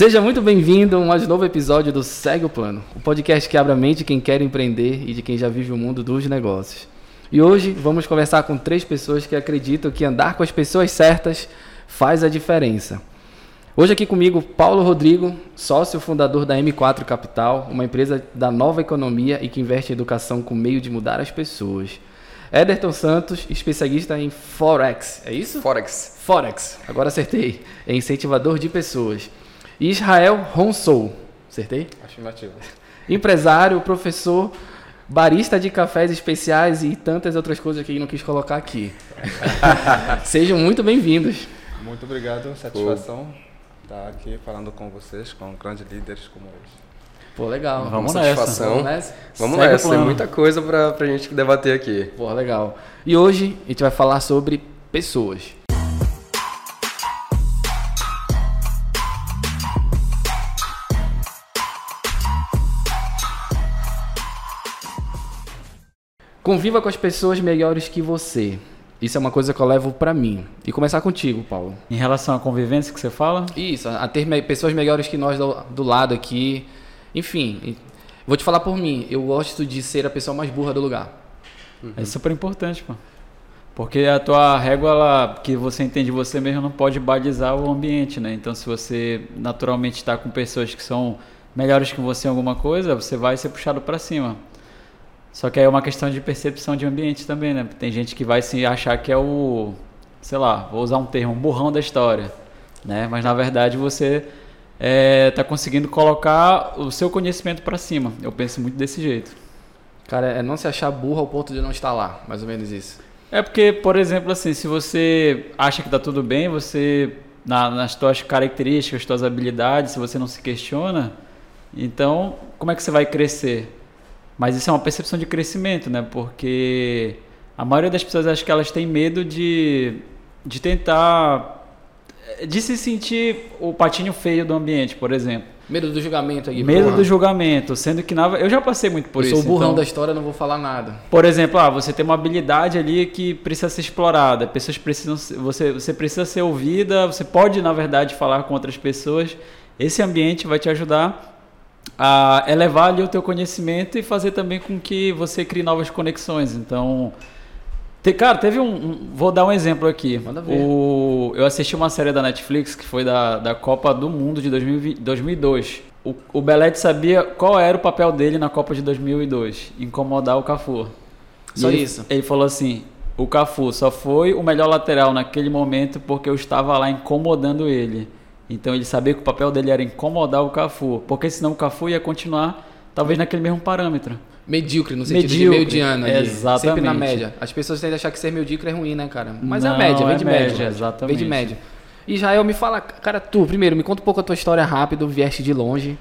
Seja muito bem-vindo a um mais novo episódio do Segue o Plano, o podcast que abre a mente de quem quer empreender e de quem já vive o mundo dos negócios. E hoje vamos conversar com três pessoas que acreditam que andar com as pessoas certas faz a diferença. Hoje aqui comigo Paulo Rodrigo, sócio fundador da M4 Capital, uma empresa da nova economia e que investe em educação com meio de mudar as pessoas. Ederton Santos, especialista em Forex, é isso? Forex. Forex, agora acertei, é incentivador de pessoas. Israel Ronsou, acertei? Afirmativo. Empresário, professor, barista de cafés especiais e tantas outras coisas que ele não quis colocar aqui. Sejam muito bem-vindos. Muito obrigado, satisfação estar aqui falando com vocês, com grandes líderes como eles. Pô, legal. Vamos nessa. satisfação. Vamos nessa? Vamos Segue nessa, tem muita coisa pra, pra gente debater aqui. Pô, legal. E hoje a gente vai falar sobre pessoas. Conviva com as pessoas melhores que você. Isso é uma coisa que eu levo pra mim. E começar contigo, Paulo. Em relação à convivência que você fala, Isso, a ter me- pessoas melhores que nós do, do lado aqui. Enfim, vou te falar por mim. Eu gosto de ser a pessoa mais burra do lugar. é super importante, pô. Porque a tua régua ela, que você entende de você mesmo não pode balizar o ambiente, né? Então, se você naturalmente está com pessoas que são melhores que você em alguma coisa, você vai ser puxado para cima. Só que aí é uma questão de percepção de ambiente também, né? Tem gente que vai se achar que é o, sei lá, vou usar um termo, um burrão da história, né? Mas na verdade você está conseguindo colocar o seu conhecimento para cima. Eu penso muito desse jeito. Cara, é não se achar burro ao ponto de não estar lá. Mais ou menos isso. É porque, por exemplo, assim, se você acha que tá tudo bem, você na- nas tuas características, tuas habilidades, se você não se questiona, então como é que você vai crescer? Mas isso é uma percepção de crescimento, né? Porque a maioria das pessoas acha que elas têm medo de, de tentar de se sentir o patinho feio do ambiente, por exemplo. Medo do julgamento aqui. Medo porra. do julgamento, sendo que na, eu já passei muito por eu isso. sou o burrão então- da história, não vou falar nada. por exemplo, ah, você tem uma habilidade ali que precisa ser explorada. Pessoas precisam, você, você precisa ser ouvida. Você pode, na verdade, falar com outras pessoas. Esse ambiente vai te ajudar a elevar ali o teu conhecimento e fazer também com que você crie novas conexões. Então, te- cara, teve um, um- vou dar um exemplo aqui. Manda ver. O, eu assisti uma série da Netflix que foi da, da Copa do Mundo de 2020 2002. O, o Belete sabia qual era o papel dele na Copa de 2002, incomodar o Cafu. Só E ele- isso. Ele falou assim: o Cafu só foi o melhor lateral naquele momento porque eu estava lá incomodando ele. Então ele sabia que o papel dele era incomodar o Cafu, porque senão o Cafu ia continuar talvez naquele mesmo parâmetro. Medíocre, no sentido Medíocre, de mediano. ali. exatamente. Sempre na média. As pessoas tendem a achar que ser medíocre é ruim, né, cara? Mas é a Não, média, vem é de média, média. exatamente. Vem de média. Israel, me fala, cara, tu, primeiro, me conta um pouco a tua história rápido, vieste de longe.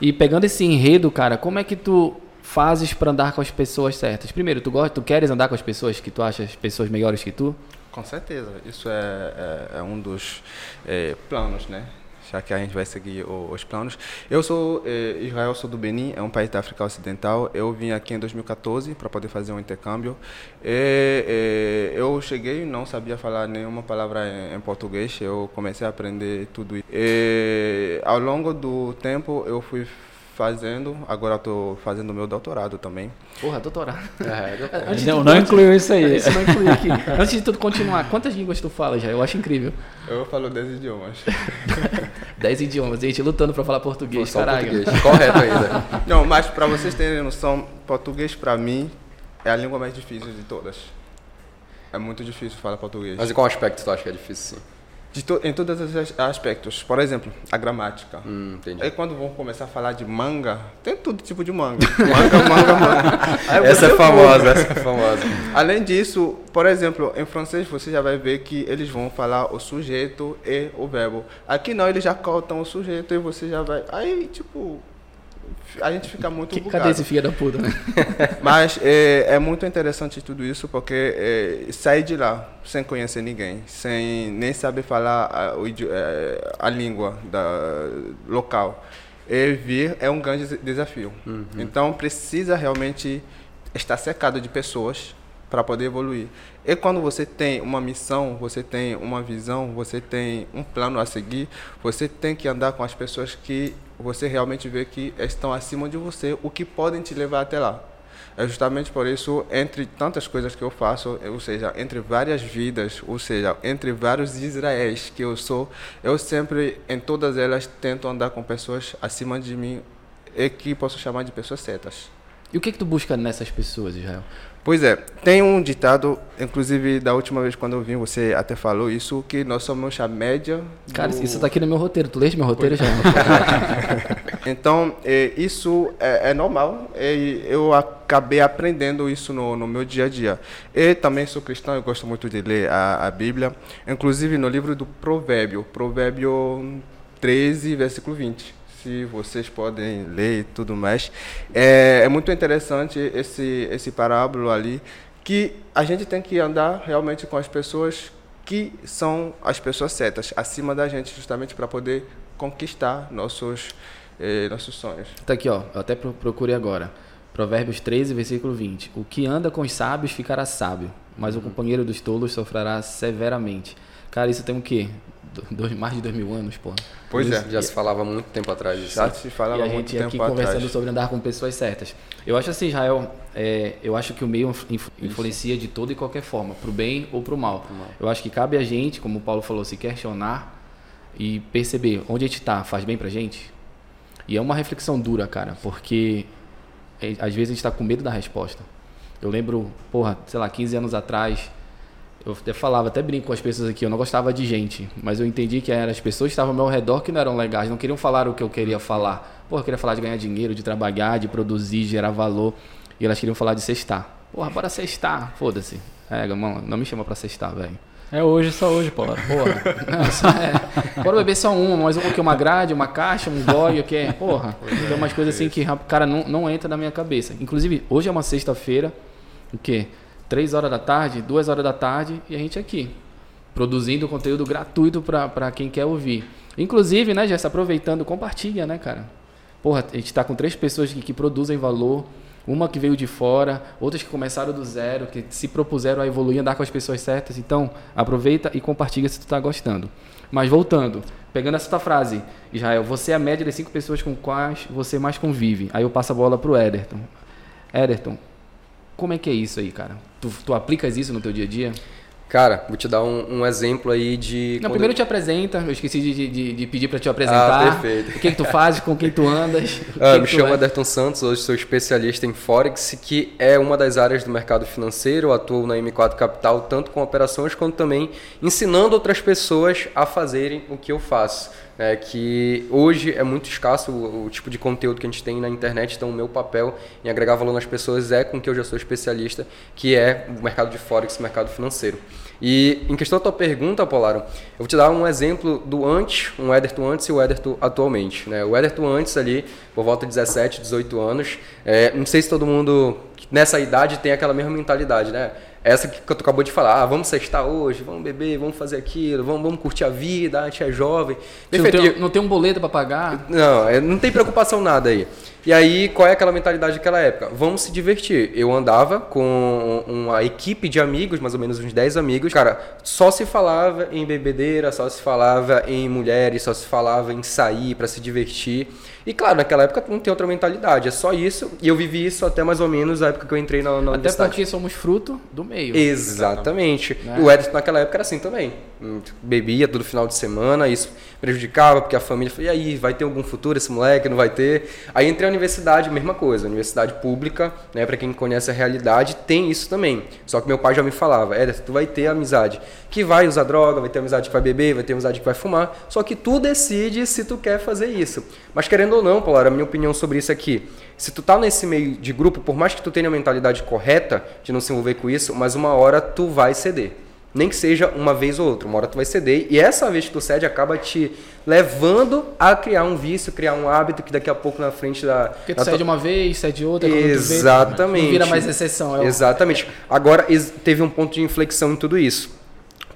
E pegando esse enredo, cara, como é que tu fazes pra andar com as pessoas certas? Primeiro, tu gosta, tu queres andar com as pessoas que tu achas pessoas melhores que tu? Com certeza, isso é, é, é um dos é, planos, né? Já que a gente vai seguir o- os planos. Eu sou é, Israel, sou do Benin, é um país da África Ocidental. Eu vim aqui em 2014 para poder fazer um intercâmbio. E, eu cheguei, não sabia falar nenhuma palavra em, em português. Eu comecei a aprender tudo. E, ao longo do tempo, eu fui fazendo. Agora estou fazendo meu doutorado também. Porra, doutorado. É, Antes de Não, tudo, não antes- incluiu isso aí. Isso não inclui aqui. Antes de tudo continuar, quantas línguas tu fala já? Eu acho incrível. Eu falo 10 idiomas. Dez idiomas, gente lutando pra falar português, só caralho. português. Correto ainda. Não, mas para vocês terem noção, português para mim é a língua mais difícil de todas. É muito difícil falar português. Mas em qual aspecto tu acha que é difícil, to- em todos os as- aspectos. Por exemplo, a gramática. Hum, entendi. Aí quando vão começar a falar de manga, tem todo tipo de manga. Manga, manga, manga. Essa é famosa, essa é famosa. Além disso, por exemplo, em francês você já vai ver que eles vão falar o sujeito e o verbo. Aqui não, eles já cortam o sujeito e você já vai. Aí, tipo, a gente fica muito Que- bugado. cadê esse filho da puta, né? Mas é, é muito interessante tudo isso porque é, sair de lá sem conhecer ninguém, sem nem saber falar a, é, a língua da, local, e vir é um grande des- desafio. Então precisa realmente estar cercado de pessoas para poder evoluir. E quando você tem uma missão, você tem uma visão, você tem um plano a seguir, você tem que andar com as pessoas que você realmente vê que estão acima de você, o que podem te levar até lá. É justamente por isso, entre tantas coisas que eu faço, ou seja, entre várias vidas, ou seja, entre vários Israéis que eu sou, eu sempre, em todas elas, tento andar com pessoas acima de mim e que posso chamar de pessoas certas. E o que, que tu busca nessas pessoas, Israel? Pois é, tem um ditado, inclusive da última vez quando eu vim, você até falou isso, que nós somos a média. Cara, do... isso tá aqui no meu roteiro. Tu lês meu roteiro já? então, é, isso é, é normal. E eu acabei aprendendo isso no, no, meu dia a dia. E também sou cristão, eu gosto muito de ler a, a Bíblia. Inclusive no livro do Provérbio, Provérbio 13, versículo 20 se vocês podem ler e tudo mais. É, é muito interessante esse, esse parábolo ali, que a gente tem que andar realmente com as pessoas que são as pessoas certas, acima da gente, justamente para poder conquistar nossos, eh, nossos sonhos. Tá aqui, ó, eu até procurei agora. Provérbios 13, versículo 20. O que anda com os sábios ficará sábio, mas o companheiro dos tolos sofrerá severamente. Cara, isso tem o quê? Dois, mais de dois mil anos, pô. Pois é. Já se falava muito tempo atrás disso. Já se falava e a muito gente aqui atrás. conversando sobre andar com pessoas certas. Eu acho assim, Israel, é, eu acho que o meio influencia de toda e qualquer forma, pro bem ou pro mal. pro mal. Eu acho que cabe a gente, como o Paulo falou, se questionar e perceber onde a gente está, faz bem pra gente? E é uma reflexão dura, cara, porque é, às vezes a gente está com medo da resposta. Eu lembro, porra, sei lá, 15 anos atrás, eu até falava, até brinco com as pessoas aqui, eu não gostava de gente, mas eu entendi que eram as pessoas que estavam ao meu redor que não eram legais, não queriam falar o que eu queria falar. Porra, eu queria falar de ganhar dinheiro, de trabalhar, de produzir, gerar valor, e elas queriam falar de cestar. Porra, bora cestar, foda-se. É, mano, não me chama pra cestar, velho. É hoje, só hoje, Paulo. Porra. Não, só é. Bora beber só uma, mas o que? Uma grade, uma caixa, um gole, o que? Porra. Tem umas coisas assim que, cara, não, não entra na minha cabeça. Inclusive, hoje é uma sexta-feira, o quê? Três horas da tarde, duas horas da tarde, e a gente aqui, produzindo conteúdo gratuito para quem quer ouvir. Inclusive, né, Jess, aproveitando, compartilha, né, cara? Porra, a gente está com três pessoas que, que produzem valor, uma que veio de fora, outras que começaram do zero, que se propuseram a evoluir, andar com as pessoas certas. Então, aproveita e compartilha se tu está gostando. Mas voltando, pegando essa tua frase, Israel, você é a média das cinco pessoas com quais você mais convive. Aí eu passo a bola pro Ederton. Ederton, como é que é isso aí, cara? Tu, tu aplicas isso no teu dia a dia? Cara, vou te dar um, um exemplo aí de. Não, primeiro eu... te apresenta, eu esqueci de, de, de pedir para te apresentar. Ah, perfeito. O que, que tu fazes, com quem tu andas. Ah, me chamo Aderton Santos, hoje sou especialista em Forex, que é uma das áreas do mercado financeiro. Eu atuo na M4 Capital, tanto com operações quanto também ensinando outras pessoas a fazerem o que eu faço é que hoje é muito escasso o, o, tipo de conteúdo que a gente tem na internet, então o meu papel em agregar valor nas pessoas é com que eu já sou especialista, que é o mercado de Forex, mercado financeiro. E em questão da tua pergunta, Polaro, eu vou te dar um exemplo do antes, um Ederton antes e o Ederton atualmente. Né? O Ederton antes ali, por volta de 17, 18 anos, é, não sei se todo mundo nessa idade tem aquela mesma mentalidade, né? Essa que tu acabou de falar, ah, vamos sextar hoje, vamos beber, vamos fazer aquilo, vamos, vamos curtir a vida, a gente é jovem. Não tem, não tem um boleto para pagar? Não, é, não tem preocupação nada aí. E aí, qual é aquela mentalidade daquela época? Vamos se divertir. Eu andava com uma equipe de amigos, mais ou menos uns 10 amigos. Cara, só se falava em bebedeira, só se falava em mulheres, só se falava em sair para se divertir. E claro, naquela época não tem outra mentalidade, é só isso. E eu vivi isso até mais ou menos a época que eu entrei na, na Até porque somos fruto do meio. Exatamente. Né? O Edson naquela época era assim também. Bebia todo final de semana, isso prejudicava, porque a família falou, e aí, vai ter algum futuro esse moleque? Não vai ter? Aí entrei na universidade, mesma coisa. Universidade pública, né, para quem conhece a realidade, tem isso também. Só que meu pai já me falava, Edson, tu vai ter amizade que vai usar droga, vai ter amizade que vai beber, vai ter amizade que vai fumar. Só que tu decide se tu quer fazer isso. Mas querendo ou não, Paulo, a minha opinião sobre isso aqui. Se tu tá nesse meio de grupo, por mais que tu tenha a mentalidade correta de não se envolver com isso, mas uma hora tu vai ceder. Nem que seja uma vez ou outra, uma hora tu vai ceder. E essa vez que tu cede acaba te levando a criar um vício, criar um hábito que daqui a pouco na frente da. Porque tu cede uma vez, cede outra, Exatamente. Vê, não vira mais exceção. É Exatamente. Agora teve um ponto de inflexão em tudo isso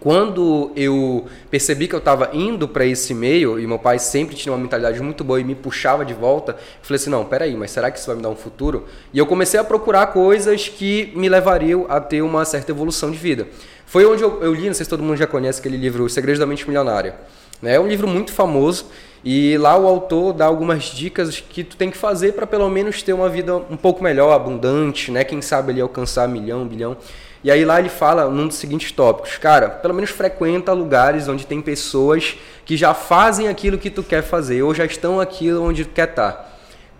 quando eu percebi que eu estava indo para esse meio, e meu pai sempre tinha uma mentalidade muito boa e me puxava de volta, eu falei assim: não, peraí, mas será que isso vai me dar um futuro? E eu comecei a procurar coisas que me levariam a ter uma certa evolução de vida. Foi onde eu, eu li, não sei se todo mundo já conhece aquele livro, Os Segredos da Mente Milionária. Né? É um livro muito famoso e lá o autor dá algumas dicas que tu tem que fazer para pelo menos ter uma vida um pouco melhor, abundante, né? Quem sabe ali alcançar milhão, bilhão. E aí lá ele fala num dos seguintes tópicos, cara, pelo menos frequenta lugares onde tem pessoas que já fazem aquilo que tu quer fazer ou já estão aqui onde tu quer estar. Tá.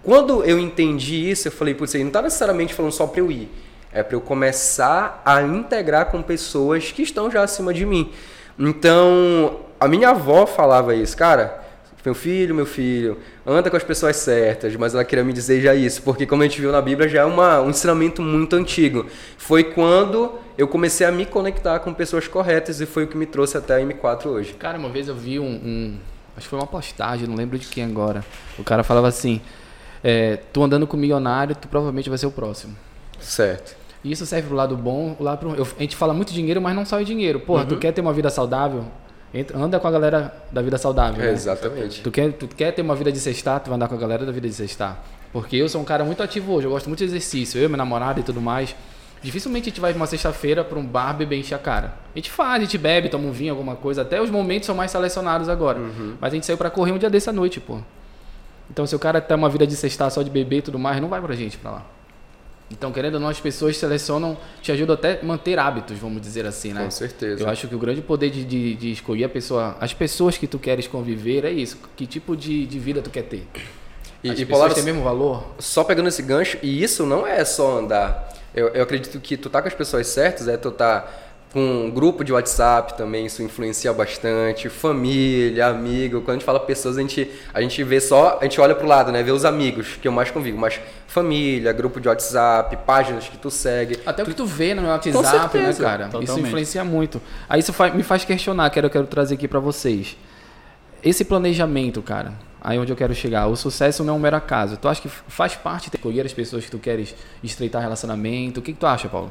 Quando eu entendi isso, eu falei, putz, não está necessariamente falando só para eu ir, é para eu começar a integrar com pessoas que estão já acima de mim. Então, a minha avó falava isso, cara, meu filho, meu filho, anda com as pessoas certas, mas ela queria me dizer já isso, porque como a gente viu na Bíblia, já é uma, um ensinamento muito antigo. Foi quando eu comecei a me conectar com pessoas corretas e foi o que me trouxe até a M4 hoje. Cara, uma vez eu vi um, um acho que foi uma postagem, não lembro de quem agora. O cara falava assim, é, tu andando com milionário, tu provavelmente vai ser o próximo. Certo. E isso serve pro lado bom, o lado pro, eu, a gente fala muito dinheiro, mas não só em dinheiro. Porra, uhum. tu quer ter uma vida saudável? Entra, anda com a galera da vida saudável. É, né? Exatamente. Tu quer, tu quer ter uma vida de sextar, tu vai andar com a galera da vida de sextar. Porque eu sou um cara muito ativo hoje, eu gosto muito de exercício, eu, minha namorada e tudo mais. Dificilmente a gente vai uma sexta-feira para um bar beber encher a cara. A gente faz, a gente bebe, toma um vinho, alguma coisa. Até os momentos são mais selecionados agora. Uhum. Mas a gente saiu para correr um dia dessa noite, pô. Então se o cara tem uma vida de sextar só de beber e tudo mais, não vai pra gente pra lá. Então, querendo ou não, as pessoas selecionam, te ajudam até a manter hábitos, vamos dizer assim, né? Com certeza. Eu acho que o grande poder de, de, de, escolher a pessoa, as pessoas que tu queres conviver é isso. Que tipo de, de vida tu quer ter? E, as e pessoas têm mesmo valor? Só pegando esse gancho, e isso não é só andar. Eu, eu acredito que tu tá com as pessoas certas, é tu tá com um grupo de WhatsApp também, isso influencia bastante, família, amigo. Quando a gente fala pessoas, a gente, a gente vê só, a gente olha pro lado, né? Vê os amigos, que eu mais convivo, mas família, grupo de WhatsApp, páginas que tu segue. Até tu... o que tu vê no WhatsApp, né, cara? Totalmente. Isso influencia muito. Aí isso me faz questionar, que eu quero trazer aqui para vocês. Esse planejamento, cara, aí onde eu quero chegar, o sucesso não é um mero acaso. Tu acha que faz parte de escolher as pessoas que tu queres estreitar relacionamento? O que, que tu acha, Paulo?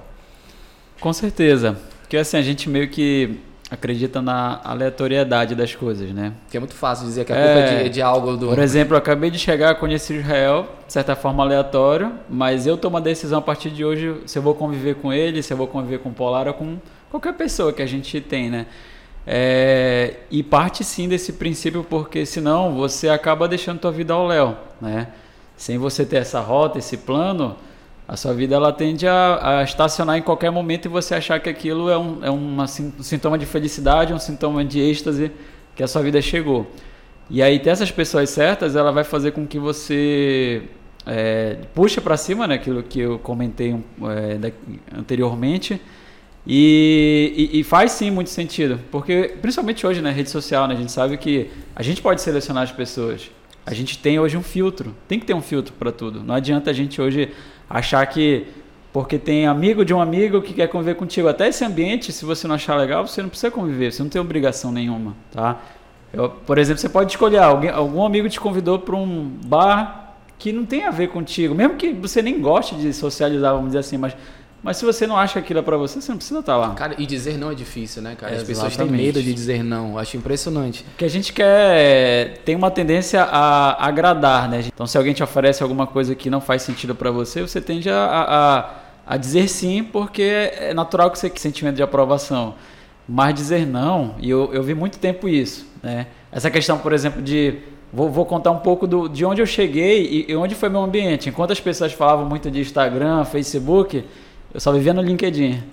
Com certeza. Porque assim, a gente meio que acredita na aleatoriedade das coisas, né? Que é muito fácil dizer que a culpa é, é de, de, algo do. Por exemplo, eu acabei de chegar, conheci Israel, de certa forma aleatório, mas eu tomo a decisão a partir de hoje se eu vou conviver com ele, se eu vou conviver com o Polar ou com qualquer pessoa que a gente tem, né? É, e parte sim desse princípio, porque senão você acaba deixando tua vida ao léu, né? Sem você ter essa rota, esse plano, a sua vida ela tende a, a, estacionar em qualquer momento e você achar que aquilo é um, é uma, um sintoma de felicidade, um sintoma de êxtase que a sua vida chegou. E aí ter essas pessoas certas, ela vai fazer com que você é, puxa para cima, né, aquilo que eu comentei é, anteriormente, e, e, e, faz sim muito sentido, porque principalmente hoje na né, rede social, né, a gente sabe que a gente pode selecionar as pessoas. A gente tem hoje um filtro, tem que ter um filtro para tudo. Não adianta a gente hoje achar que porque tem amigo de um amigo que quer conviver contigo. Até esse ambiente, se você não achar legal, você não precisa conviver, você não tem obrigação nenhuma, tá? Eu, por exemplo, você pode escolher alguém, algum amigo te convidou para um bar que não tem a ver contigo, mesmo que você nem goste de socializar, vamos dizer assim, mas mas se você não acha aquilo é para você, você não precisa estar tá lá. Cara, e dizer não é difícil, né, cara? As pessoas têm medo de dizer não. Acho impressionante. Que a gente quer tem uma tendência a agradar, né? Então, se alguém te oferece alguma coisa que não faz sentido para você, você tende a, a, a, dizer sim, porque é natural que você tenha sentimento de aprovação. Mas dizer não, e eu, eu vi muito tempo isso, né? Essa questão, por exemplo, de Vou, vou, contar um pouco do, de onde eu cheguei e, e, onde foi meu ambiente. Enquanto as pessoas falavam muito de Instagram, Facebook, eu só vivia no LinkedIn.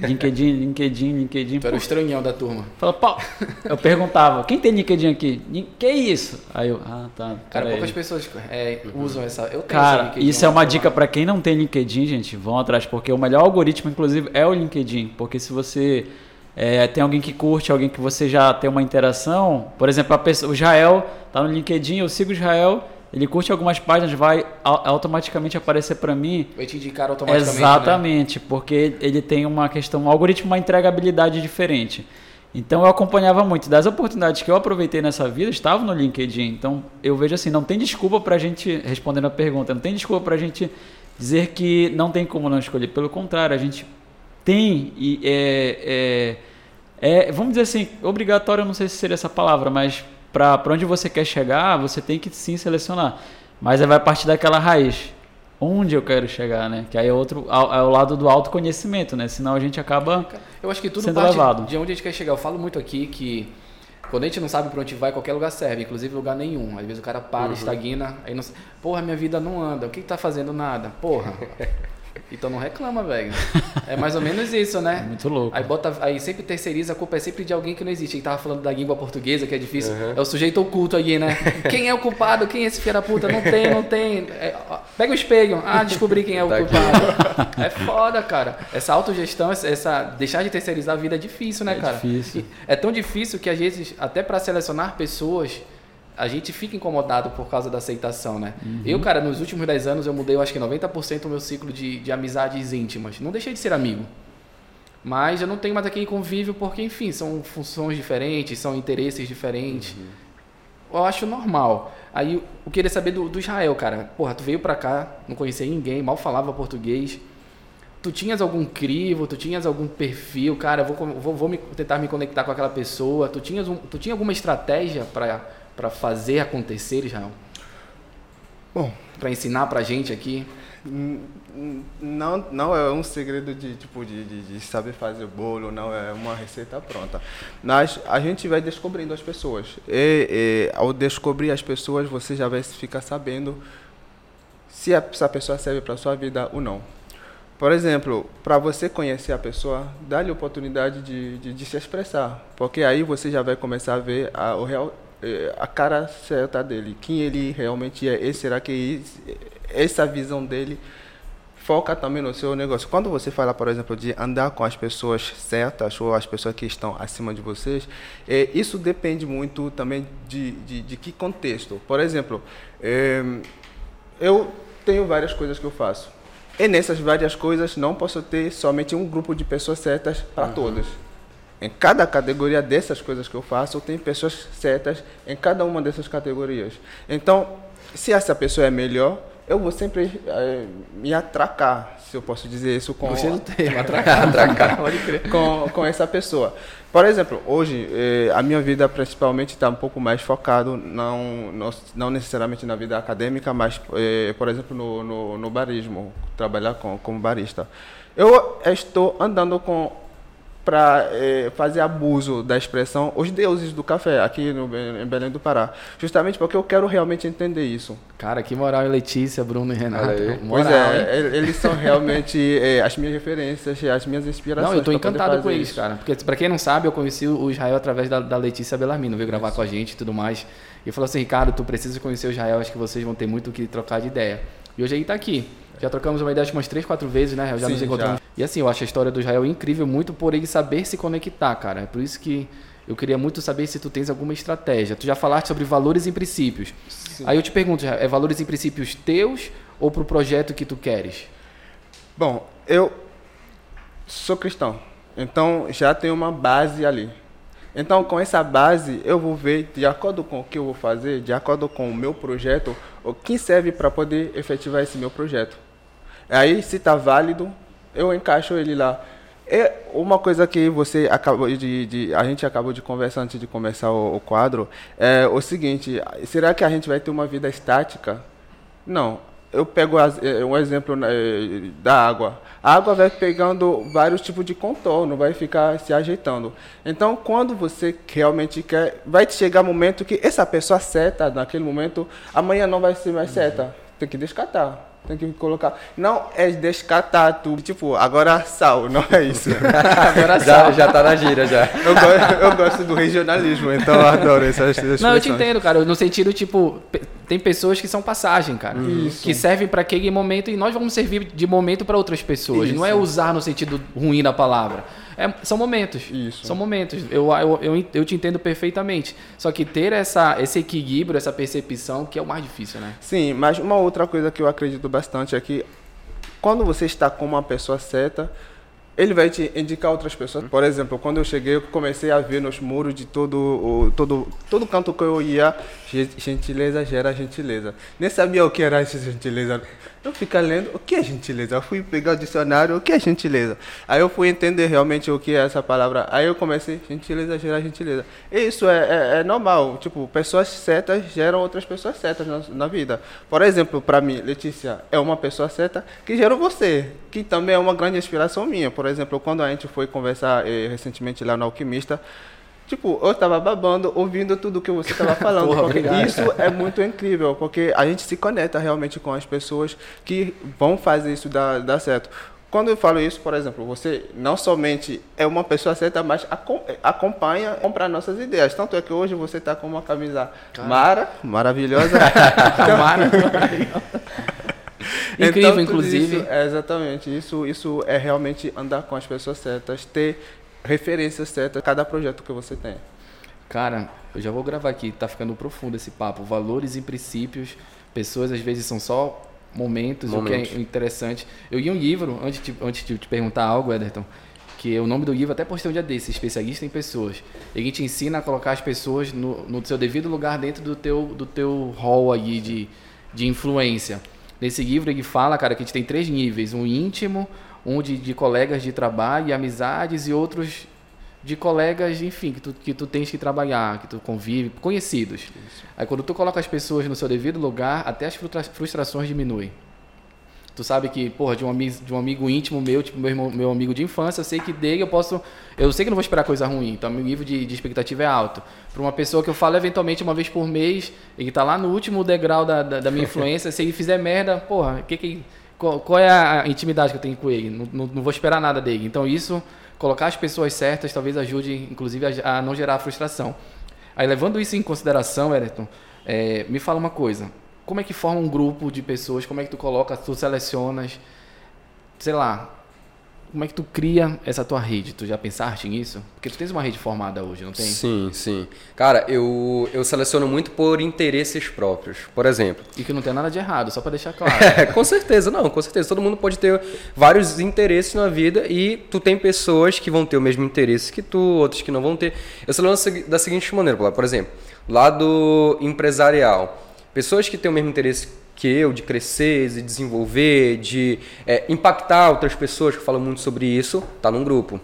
LinkedIn, LinkedIn, LinkedIn. Tu era o estranhão da turma. Fala, pau. Eu perguntava, quem tem LinkedIn aqui? Que é isso? Aí eu, ah, tá. Cara, poucas pessoas é, usam essa. Eu tenho Cara, isso é uma dica para quem não tem LinkedIn, gente. Vão atrás, porque o melhor algoritmo, inclusive, é o LinkedIn. Porque se você é, tem alguém que curte, alguém que você já tem uma interação, por exemplo, a pessoa, o Israel tá no LinkedIn, eu sigo o Israel ele curte algumas páginas, vai automaticamente aparecer para mim. Vai te indicar automaticamente. Né? Exatamente, né? porque ele tem uma questão, um algoritmo, uma entregabilidade diferente. Então eu acompanhava muito. Das oportunidades que eu aproveitei nessa vida, estava no LinkedIn. Então eu vejo assim, não tem desculpa para a gente, respondendo a pergunta, não tem desculpa para a gente dizer que não tem como não escolher. Pelo contrário, a gente tem e é, é é, vamos dizer assim, obrigatório, eu não sei se seria essa palavra, mas para onde você quer chegar, você tem que sim selecionar. Mas aí vai partir daquela raiz. Onde eu quero chegar, né? Que aí é outro, é o lado do autoconhecimento, né? Senão a gente acaba Eu acho que tudo parte levado. de onde a gente quer chegar. Eu falo muito aqui que quando a gente não sabe pra onde vai, qualquer lugar serve, inclusive lugar nenhum. Às vezes o cara para, estagna, aí não Porra, minha vida não anda. O que, que tá fazendo nada? Porra. Então não reclama, velho. É mais ou menos isso, né? Muito louco. Aí bota, aí sempre terceiriza, a culpa é sempre de alguém que não existe. Ele tava falando da língua portuguesa, que é difícil. É o sujeito oculto aí, né? Quem é o culpado? Quem é esse filho da puta? Não tem, não tem. É, ó, pega o espelho. Ah, descobri quem é o Tá aqui. culpado. É foda, cara. Essa autogestão, essa- deixar de terceirizar a vida é difícil, né, É cara? difícil. E É tão difícil que às vezes até para selecionar pessoas a gente fica incomodado por causa da aceitação, né? Uhum. Eu, cara, nos últimos 10 anos eu mudei, eu acho que 90% o meu ciclo de, de amizades íntimas. Não deixei de ser amigo. Mas eu não tenho mais aquele convívio porque, enfim, são funções diferentes, são interesses diferentes. Eu acho normal. Aí eu queria saber do, do Israel, cara. Porra, tu veio pra cá, não conhecia ninguém, mal falava português. Tu tinhas algum crivo, tu tinhas algum perfil, cara, vou, vou, vou me- tentar me conectar com aquela pessoa. Tu, tinhas um, tu tinha alguma estratégia pra pra fazer acontecer, Israel? Bom, Pra ensinar pra gente aqui? Não, não é um segredo de tipo de, de, de saber fazer bolo, não é uma receita pronta. Mas a gente vai descobrindo as pessoas. E, e, ao descobrir as pessoas, você já vai ficar sabendo se a- essa pessoa serve para sua vida ou não. Por exemplo, para você conhecer a pessoa, dá-lhe oportunidade de, de, de se expressar, porque aí você já vai começar a ver a, o real, a cara certa dele, quem ele realmente é, e será que essa visão dele foca também no seu negócio. Quando você fala, por exemplo, de andar com as pessoas certas ou as pessoas que estão acima de vocês, eh, isso depende muito também de, de, de que contexto. Por exemplo, eh, eu tenho várias coisas que eu faço. E nessas várias coisas não posso ter somente um grupo de pessoas certas para todas. Em cada categoria dessas coisas que eu faço, tenho pessoas certas em cada uma dessas categorias. Então, se essa pessoa é melhor, eu vou sempre eh, me atracar, se eu posso dizer isso com Gostei do termo, atracar. atracar. Pode crer. com, com essa pessoa. Por exemplo, hoje eh, a minha vida principalmente está um pouco mais focado não, não não necessariamente na vida acadêmica, mas eh, por exemplo no, no, no barismo, trabalhar com, como barista. Eu estou andando com para fazer abuso da expressão os deuses do café aqui no, em Belém do Pará, justamente porque eu quero realmente entender isso. Cara, que moral, hein, Letícia, Bruno e Renato. Moral, pois hein? é, e- eles são realmente eh, as minhas referências, as minhas inspirações. Não, eu tô poder encantado com eles, cara. Porque, pra quem não sabe, eu conheci o Israel através da, da Letícia Bellarmino, veio gravar com a gente e tudo mais. E falou assim, Ricardo, tu precisa conhecer o Israel, acho que vocês vão ter muito o que trocar de ideia. E hoje ele tá aqui. Já trocamos uma ideia acho umas três, quatro vezes, né? Já Sim, nos encontramos. E assim, eu acho a história do Israel incrível muito por ele saber se conectar, cara. É por isso que eu queria muito saber se tu tens alguma estratégia. Tu já falaste sobre valores e princípios. Aí eu te pergunto, é valores e princípios teus ou pro projeto que tu queres? Bom, eu sou cristão, então já tenho uma base ali. Então, com essa base, eu vou ver, de acordo com o que eu vou fazer, de acordo com o meu projeto, o que serve para poder efetivar esse meu projeto. Aí, se está válido, eu encaixo ele lá. É uma coisa que você acabou de, de- a gente acabou de conversar antes de começar o, o quadro é o seguinte: será que a gente vai ter uma vida estática? Não. Eu pego as- eh, um exemplo né, da água. A água vai pegando vários tipos de contorno, vai ficar se ajeitando. Então, quando você realmente quer, vai chegar um momento que essa pessoa certa naquele momento, amanhã não vai ser mais certa. Tem que descartar. Tem que colocar. Não é descartar tudo. Tipo, agora sal, não é isso. Agora Já, já tá na gira já. Eu, go- eu gosto do regionalismo, então eu adoro essas expressões. Não, eu te entendo, cara. No sentido, tipo, tem pessoas que são passagem, cara. Que servem pra aquele momento e nós vamos servir de momento pra outras pessoas. Não é Isso. usar no sentido ruim da palavra. É- são momentos. Isso. São momentos. Eu, eu, eu, eu te entendo perfeitamente. Só que ter essa, esse equilíbrio, essa percepção, que é o mais difícil, né? Sim, mas uma outra coisa que eu acredito bastante é que quando você está com uma pessoa certa, ele vai te indicar outras pessoas. Por exemplo, quando eu cheguei, eu comecei a ver nos muros de todo o todo todo canto que eu ia, gentileza gera gentileza. Nem sabia o que era gentileza. Eu fiquei lendo, o que é gentileza? Eu fui pegar o dicionário, o que é gentileza? Aí eu fui entender realmente o que é essa palavra. Aí eu comecei, gentileza gera gentileza. E isso é, é, é normal, tipo, pessoas certas geram outras pessoas certas na, na vida. Por exemplo, para mim, Letícia é uma pessoa certa que gerou você, que também é uma grande inspiração minha. Por exemplo, quando a gente foi conversar eh, recentemente lá no Alquimista, Tipo, eu tava babando, ouvindo tudo que você tava falando. Porra, porque obrigado. isso é muito incrível, porque a gente se conecta realmente com as pessoas que vão fazer isso dar, dar certo. Quando eu falo isso, por exemplo, você não somente é uma pessoa certa, mas acom- acompanha, compra nossas ideias. Tanto é que hoje você está com uma camisa Mara, maravilhosa. Mara. Incrível, Então, inclusive. Isso, é, exatamente. Isso, isso é realmente andar com as pessoas certas, ter referências certas a cada projeto que você tem. Cara, eu já vou gravar aqui, tá ficando profundo esse papo. Valores e princípios. Pessoas às vezes são só momentos, Momentos. o que é interessante. Eu li um livro, antes de, antes de te perguntar algo, Ederton, que o nome do livro até postei um dia desse, Especialista em Pessoas. Ele te ensina a colocar as pessoas no, no seu devido lugar dentro do teu, do teu hall aí de, de influência. Nesse livro ele fala, cara, que a gente tem três níveis. Um íntimo, um de, de colegas de trabalho e amizades e outros de colegas, enfim, que tu, que tu tens que trabalhar, que tu convive, conhecidos. Aí quando tu coloca as pessoas no seu devido lugar, até as frustra- frustrações diminuem. Tu sabe que, porra, de um, amigo, de um amigo íntimo meu, tipo meu, irmão, meu amigo de infância, eu sei que dele eu posso. Eu sei que não vou esperar coisa ruim, então meu nível de, de expectativa é alto. Para uma pessoa que eu falo eventualmente uma vez por mês, ele tá lá no último degrau da, da, da minha influência, se ele fizer merda, porra, que que, qual, qual é a intimidade que eu tenho com ele? Não, não, não vou esperar nada dele. Então isso, colocar as pessoas certas talvez ajude, inclusive, a, a não gerar frustração. Aí levando isso em consideração, Everton, é, me fala uma coisa. Como é que forma um grupo de pessoas? Como é que tu coloca, tu selecionas? Sei lá. Como é que tu cria essa tua rede? Tu já pensaste nisso? Porque tu tens uma rede formada hoje, não tem? Sim, sim. Cara, eu, eu seleciono muito por interesses próprios. Por exemplo, E que não tem nada de errado, só pra deixar claro. É, com certeza, não, com certeza. Todo mundo pode ter vários interesses na vida e tu tem pessoas que vão ter o mesmo interesse que tu, outros que não vão ter. Eu sou da seguinte maneira, por exemplo, lado empresarial. Pessoas que têm o mesmo interesse que eu de crescer, de desenvolver, de é, impactar outras pessoas que falam muito sobre isso, tá num grupo.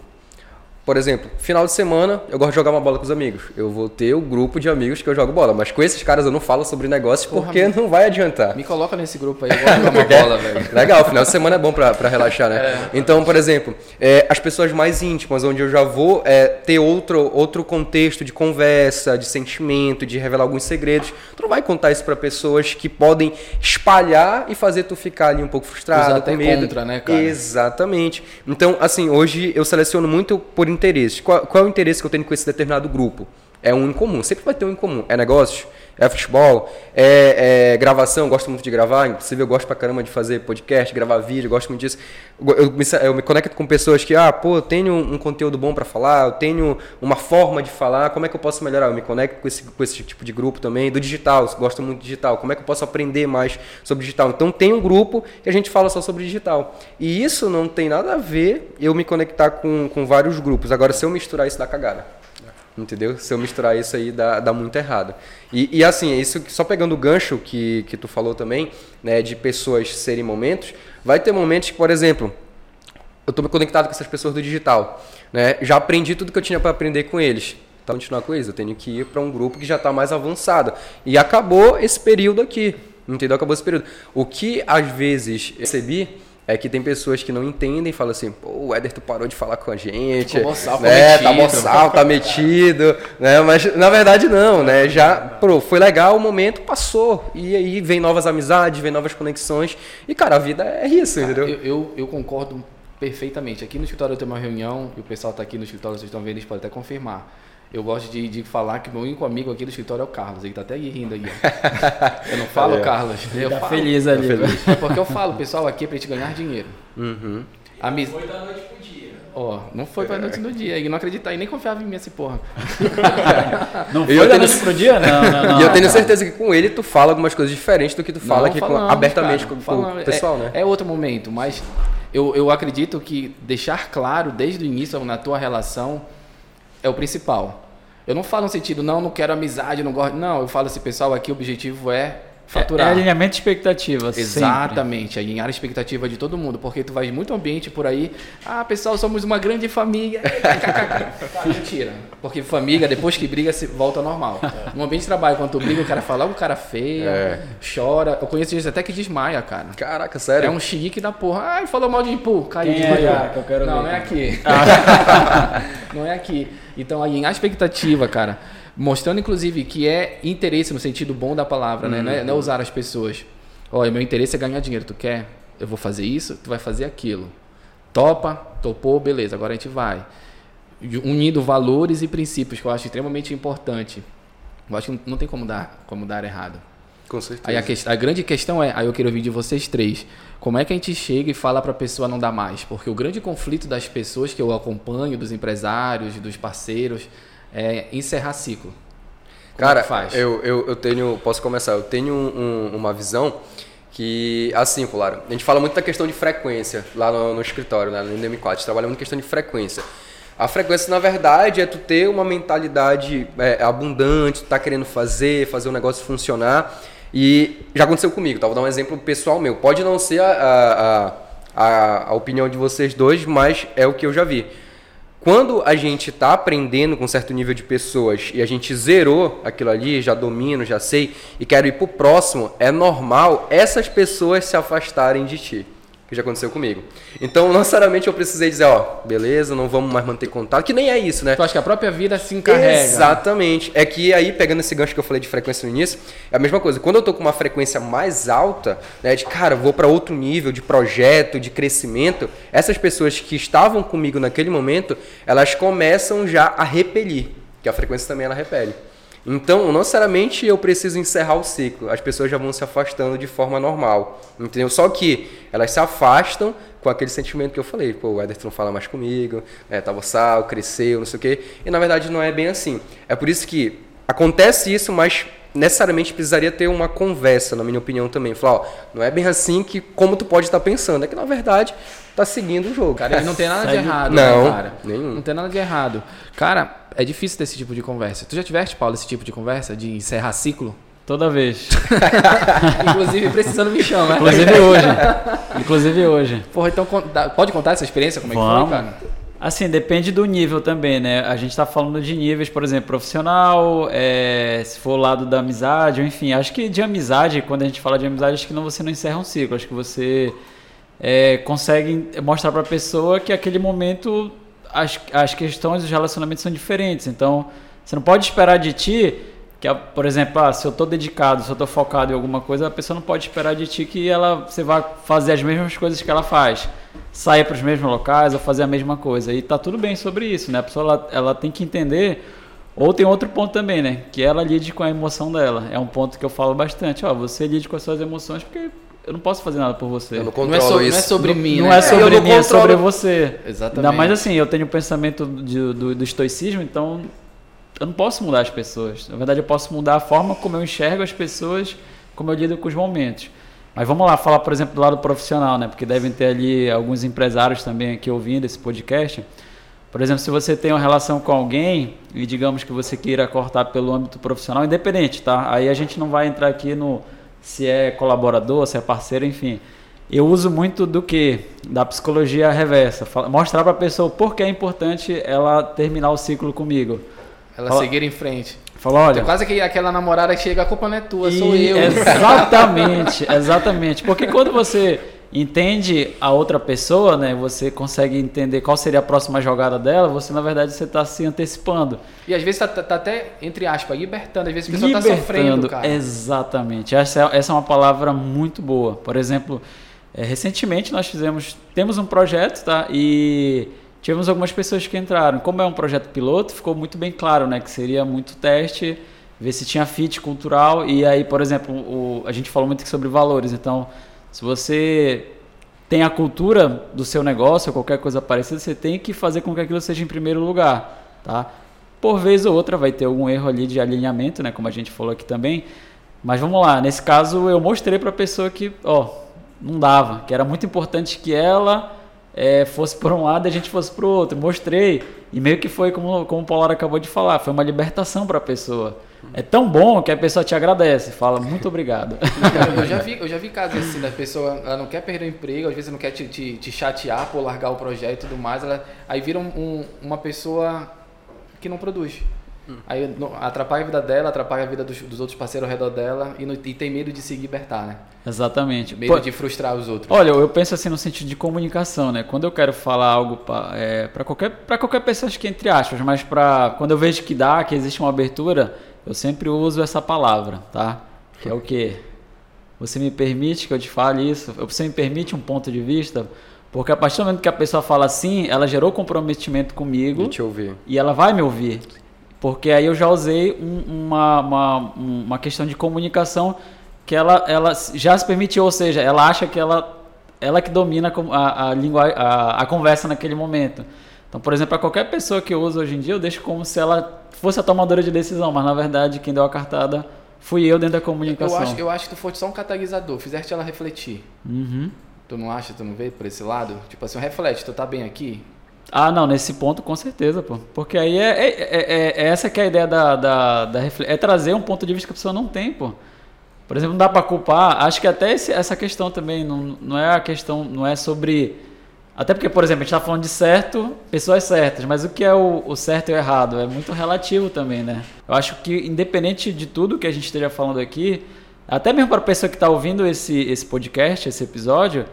Por exemplo, final de semana, eu gosto de jogar uma bola com os amigos. Eu vou ter o grupo de amigos que eu jogo bola, mas com esses caras eu não falo sobre negócios Porra, porque não vai adiantar. Me coloca nesse grupo aí, eu gosto de jogar uma bola, velho. Legal, final de semana é bom pra, pra relaxar, né? Então, por exemplo, é, as pessoas mais íntimas, onde eu já vou é, ter outro, outro contexto de conversa, de sentimento, de revelar alguns segredos. Tu não vai contar isso pra pessoas que podem espalhar e fazer tu ficar ali um pouco frustrado, Usar com medo. contra, né, cara? Exatamente. Então, assim, hoje eu seleciono muito por interesse. Qual, qual é o interesse que eu tenho com esse determinado grupo? É um em comum, sempre vai ter um em comum. É negócios, é futebol, é, é gravação, gosto muito de gravar, inclusive eu gosto pra caramba de fazer podcast, gravar vídeo, gosto muito disso. Eu, me, eu me conecto com pessoas que, ah, pô, eu tenho um conteúdo bom pra falar, eu tenho uma forma de falar, como é que eu posso melhorar? Eu me conecto com esse, com esse tipo de grupo também, do digital, gosto muito de digital, como é que eu posso aprender mais sobre digital? Então tem um grupo que a gente fala só sobre digital. E isso não tem nada a ver eu me conectar com, com vários grupos. Agora, se eu misturar isso, dá cagada. Entendeu? Se eu misturar isso aí, dá, dá muito errado. E, e assim, isso só pegando o gancho que, que tu falou também, né, de pessoas serem momentos, vai ter momentos que, por exemplo, eu estou conectado com essas pessoas do digital. Né? Já aprendi tudo que eu tinha para aprender com eles. Então, continuar com isso, eu tenho que ir para um grupo que já está mais avançado. E acabou esse período aqui. Entendeu? Acabou esse período. O que às vezes eu recebi é que tem pessoas que não entendem e falam assim, pô, o tu parou de falar com a gente. Boçal, né? Tá boçal, tá metido. Né? Mas na verdade não, né? Já, pô, foi legal, o momento passou. E aí vem novas amizades, vem novas conexões. E, cara, a vida é isso, entendeu? Eu, eu, eu concordo perfeitamente. Aqui no escritório eu tenho uma reunião, e o pessoal está aqui no escritório, vocês estão vendo, eles podem até confirmar. Eu gosto de, de falar que meu único amigo aqui do escritório é o Carlos. Ele tá até aí rindo aí. Eu não falo É. Carlos. Eu Tá falo. feliz ali. velho. É porque eu falo, pessoal, aqui é pra gente ganhar dinheiro. Uhum. Amiz... Foi da noite pro dia. Ó, não foi pra noite no dia. Ele não acredita e nem confiava em mim essa porra. Não E foi eu da tenho- noite pro dia? Não, não, não. e eu tenho certeza que com ele tu fala algumas coisas diferentes do que tu fala Não, aqui com- falamos, abertamente cara, com, com falamos. o pessoal, é, né? É outro momento, mas eu, eu acredito que deixar claro desde o início na tua relação é o principal. Eu não falo no sentido, não, não quero amizade, não gosto. Não, eu falo assim, pessoal, aqui o objetivo é faturar. É, é alinhamento de expectativas. Exatamente, sempre. alinhar a expectativa de todo mundo, porque tu vai muito ambiente por aí, ah, pessoal, somos uma grande família. Mentira. Porque família, depois que briga, se volta ao normal. No ambiente de trabalho, quando tu briga, o cara fala, o cara feio, é. chora. Eu conheço gente até que desmaia, cara. Caraca, sério? É um chique da porra. Ah, falou mal de Impu, caiu de é, que eu quero Não, ver, não é aqui. Ah. não é aqui. Então, aí, a expectativa, cara mostrando inclusive que é interesse no sentido bom da palavra, né? Não é, não é uhum. usar as pessoas. Olha, meu interesse é ganhar dinheiro. Tu quer? Eu vou fazer isso, tu vai fazer aquilo. Topa, topou, beleza, agora a gente vai. Unindo valores e princípios, que eu acho extremamente importante. Eu acho que não tem como dar, como dar errado. Com certeza. Aí a, que, a grande questão é, aí eu quero ouvir de vocês três, como é que a gente chega e fala para a pessoa não dar mais? Porque o grande conflito das pessoas que eu acompanho, dos empresários, dos parceiros, é encerrar ciclo. Como Cara, é faz? Eu, eu, eu tenho, posso começar, eu tenho um, uma visão que, assim, claro, a gente fala muito da questão de frequência lá no, no escritório, né, no M4, a gente trabalha muito questão de frequência. A frequência, na verdade, é tu ter uma mentalidade é, abundante, tu tá querendo fazer, fazer o negócio funcionar. E já aconteceu comigo, tá? Vou dar um exemplo pessoal meu. Pode não ser a, a, a, a opinião de vocês dois, mas é o que eu já vi. Quando a gente está aprendendo com um certo nível de pessoas e a gente zerou aquilo ali, já domino, já sei, e quero ir para o próximo, é normal essas pessoas se afastarem de ti que já aconteceu comigo. Então, não necessariamente eu precisei dizer, ó, beleza, não vamos mais manter contato, que nem é isso, né? Tu acha que a própria vida se encarrega. Exatamente. É que aí, pegando esse gancho que eu falei de frequência no início, é a mesma coisa. Quando eu tô com uma frequência mais alta, né, de cara, vou para outro nível de projeto, de crescimento, essas pessoas que estavam comigo naquele momento, elas começam já a repelir, que a frequência também ela repele. Então, não necessariamente eu preciso encerrar o ciclo. As pessoas já vão se afastando de forma normal. Entendeu? Só que elas se afastam com aquele sentimento que eu falei. Pô, o Ederson não fala mais comigo, é, tava sal, cresceu, não sei o quê. E na verdade não é bem assim. É por isso que acontece isso, mas necessariamente precisaria ter uma conversa, na minha opinião também. Falar, ó, não é bem assim que como tu pode estar pensando. É que na verdade tá seguindo o jogo. Cara, não tem nada de errado, não, né, cara? Nenhum. Não tem nada de errado. Cara, é difícil ter esse tipo de conversa. Tu já tiveste, Paulo, esse tipo de conversa? De encerrar ciclo? Toda vez. Inclusive precisando me chamar. Inclusive hoje. Inclusive hoje. Porra, então pode contar essa experiência? Como é Vamos. que foi, cara? Assim, depende do nível também, né? A gente está falando de níveis, por exemplo, profissional, é, se for o lado da amizade, enfim. Acho que de amizade, quando a gente fala de amizade, acho que não, você não encerra um ciclo. Acho que você é, consegue mostrar para a pessoa que aquele momento as, as questões dos relacionamentos são diferentes. Então, você não pode esperar de ti que, por exemplo, ah, se eu estou dedicado, se eu estou focado em alguma coisa, a pessoa não pode esperar de ti que ela, você vá fazer as mesmas coisas que ela faz. Sair para os mesmos locais ou fazer a mesma coisa. E tá tudo bem sobre isso, né? A pessoa ela, ela tem que entender. Ou tem outro ponto também, né? Que ela lide com a emoção dela. É um ponto que eu falo bastante. Ó, você lide com as suas emoções porque eu não posso fazer nada por você. Eu não controlo não é sobre, isso. Não é sobre não, mim, Não né? é sobre mim, é sobre você. Exatamente. Ainda mais assim, eu tenho o pensamento de, do, do estoicismo, então eu não posso mudar as pessoas. Na verdade, eu posso mudar a forma como eu enxergo as pessoas, como eu lido com os momentos. Mas vamos lá falar, por exemplo, do lado profissional, né? Porque devem ter ali alguns empresários também aqui ouvindo esse podcast. Por exemplo, se você tem uma relação com alguém e digamos que você queira cortar pelo âmbito profissional, independente, tá? Aí a gente não vai entrar aqui no se é colaborador, se é parceiro, enfim. Eu uso muito do que? Da psicologia reversa. Mostrar para a pessoa por que é importante ela terminar o ciclo comigo. Ela Fala, seguir em frente. Fala, olha. É quase que aquela namorada que chega, a culpa não é tua, sou eu. Exatamente, exatamente. Porque quando você entende a outra pessoa, né? Você consegue entender qual seria a próxima jogada dela, você na verdade você está se antecipando. E às vezes tá, tá, até, entre aspas, libertando, às vezes a pessoa está sofrendo, cara. Exatamente. Essa é, essa é uma palavra muito boa. Por exemplo, é, recentemente nós fizemos, temos um projeto, tá? E tivemos algumas pessoas que entraram. Como é um projeto piloto, ficou muito bem claro, né? Que seria muito teste, ver se tinha fit cultural. E aí, por exemplo, o, a gente falou muito sobre valores, então se você tem a cultura do seu negócio ou qualquer coisa parecida, você tem que fazer com que aquilo seja em primeiro lugar, tá? Por vez ou outra vai ter algum erro ali de alinhamento, né, como a gente falou aqui também. Mas vamos lá, nesse caso eu mostrei para a pessoa que, ó, não dava, que era muito importante que ela é, fosse por um lado e a gente fosse para o outro. Mostrei. E meio que foi, como, como o Paulo acabou de falar, foi uma libertação para a pessoa. É tão bom que a pessoa te agradece, fala muito obrigado. Eu já vi, eu já vi casos assim, da pessoa, ela não quer perder o emprego, às vezes não quer te, te, te chatear por largar o projeto e tudo mais, ela, aí vira um, um, uma pessoa que não produz. Aí atrapalha a vida dela, atrapalha a vida dos, dos outros parceiros ao redor dela e, no- e tem medo de se libertar, né? Exatamente. Medo Pô, de frustrar os outros. Olha, eu penso assim no sentido de comunicação, né? Quando eu quero falar algo para é, pra qualquer, pra qualquer pessoa, acho que entre aspas, mas pra, quando eu vejo que dá, que existe uma abertura, eu sempre uso essa palavra, tá? Que é o quê? Você me permite que eu te fale isso? Você me permite um ponto de vista? Porque a partir do momento que a pessoa fala assim, ela gerou comprometimento comigo De te ouvir. e ela vai me ouvir. Porque aí eu já usei um- uma, uma, uma questão de comunicação que ela, ela já se permitiu, ou seja, ela acha que ela, ela que domina a, a, língua, a, a conversa naquele momento. Então, por exemplo, para qualquer pessoa que eu uso hoje em dia, eu deixo como se ela fosse a tomadora de decisão, mas na verdade quem deu a cartada fui eu dentro da eu, comunicação. acho, eu acho que tu foste só um catalisador, fizeste ela refletir. Uhum. Tu não acha, tu não vê por esse lado? Tipo assim, reflete, tu tá bem aqui? Ah, não, nesse ponto com certeza, pô. Porque aí é, é, é- é essa que é a ideia da, da, da refle- É trazer um ponto de vista que a pessoa não tem, pô. Por exemplo, não dá pra culpar. Acho que até esse- essa questão também não, não é a questão, não é sobre. Até porque, por exemplo, a gente tá falando de certo, pessoas certas, mas o que é o, o certo e o errado? É muito relativo também, né? Eu acho que, independente de tudo que a gente esteja falando aqui, até mesmo para a pessoa que está ouvindo esse, esse podcast, esse episódio,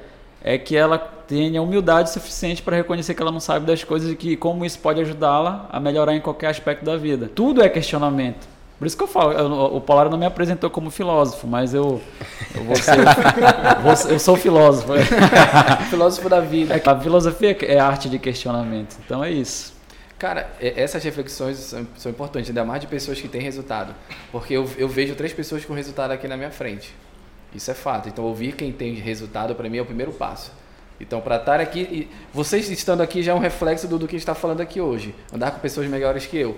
é que ela tenha humildade suficiente para reconhecer que ela não sabe das coisas e que como isso pode ajudá-la a melhorar em qualquer aspecto da vida. Tudo é questionamento. Por isso que eu falo, eu- o Paulo não me apresentou como filósofo, mas eu, eu vou ser, vou ser- eu sou filósofo. Filósofo da vida. É a filosofia é a arte de questionamento. Então é isso. Cara, essas reflexões são, são importantes, ainda mais de pessoas que têm resultado. Porque eu, eu vejo três pessoas com resultado aqui na minha frente. Isso é fato. Então, ouvir quem tem resultado, para mim, é o primeiro passo. Então, para estar aqui, vocês estando aqui já é um reflexo do, do que a gente está falando aqui hoje. Andar com pessoas melhores que eu.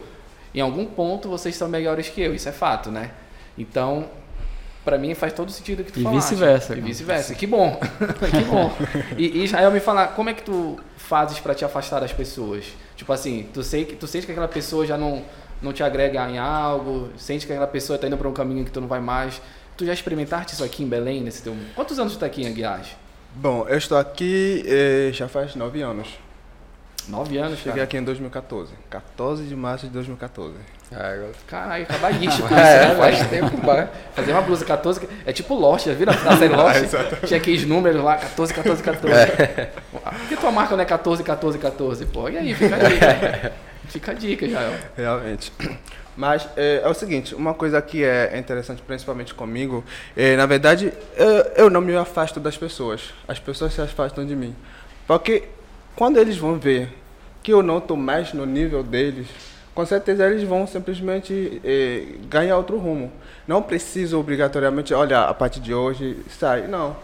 Em algum ponto, vocês são melhores que eu. Isso é fato, né? Então, para mim, faz todo sentido o que tu E falaste. vice-versa, E vice-versa. Que bom. que bom. E, e Israel, me falar, como é que tu fazes para te afastar das pessoas? Tipo assim, tu, sei que, tu sente que aquela pessoa já não, não te agrega em algo, sente que aquela pessoa tá indo para um caminho que tu não vai mais. Tu já experimentaste isso aqui em Belém, nesse teu... Quantos anos tu tá aqui em Aguiar? Bom, eu estou aqui eh, já faz nove anos. Nove anos, Cheguei cara. aqui em 2014. 14 de março de 2014. Ah, agora- Caralho, cabalístico isso, É, né, faz velho? tempo, vai. Fazer uma blusa 14, é tipo Lost, já viram a série Lost? Tinha aqueles números lá, 14, 14, 14. Por que tua marca não é 14, 14, 14? Pô, e aí, fica a dica. Fica a dica, Jael. Realmente. Mas é, é o seguinte, uma coisa que é interessante, principalmente comigo, é, na verdade, eu, eu não me afasto das pessoas. As pessoas se afastam de mim. Porque quando eles vão ver que eu não estou mais no nível deles, com certeza eles vão simplesmente é, ganhar outro rumo. Não preciso obrigatoriamente, olha, a partir de hoje sai. Não.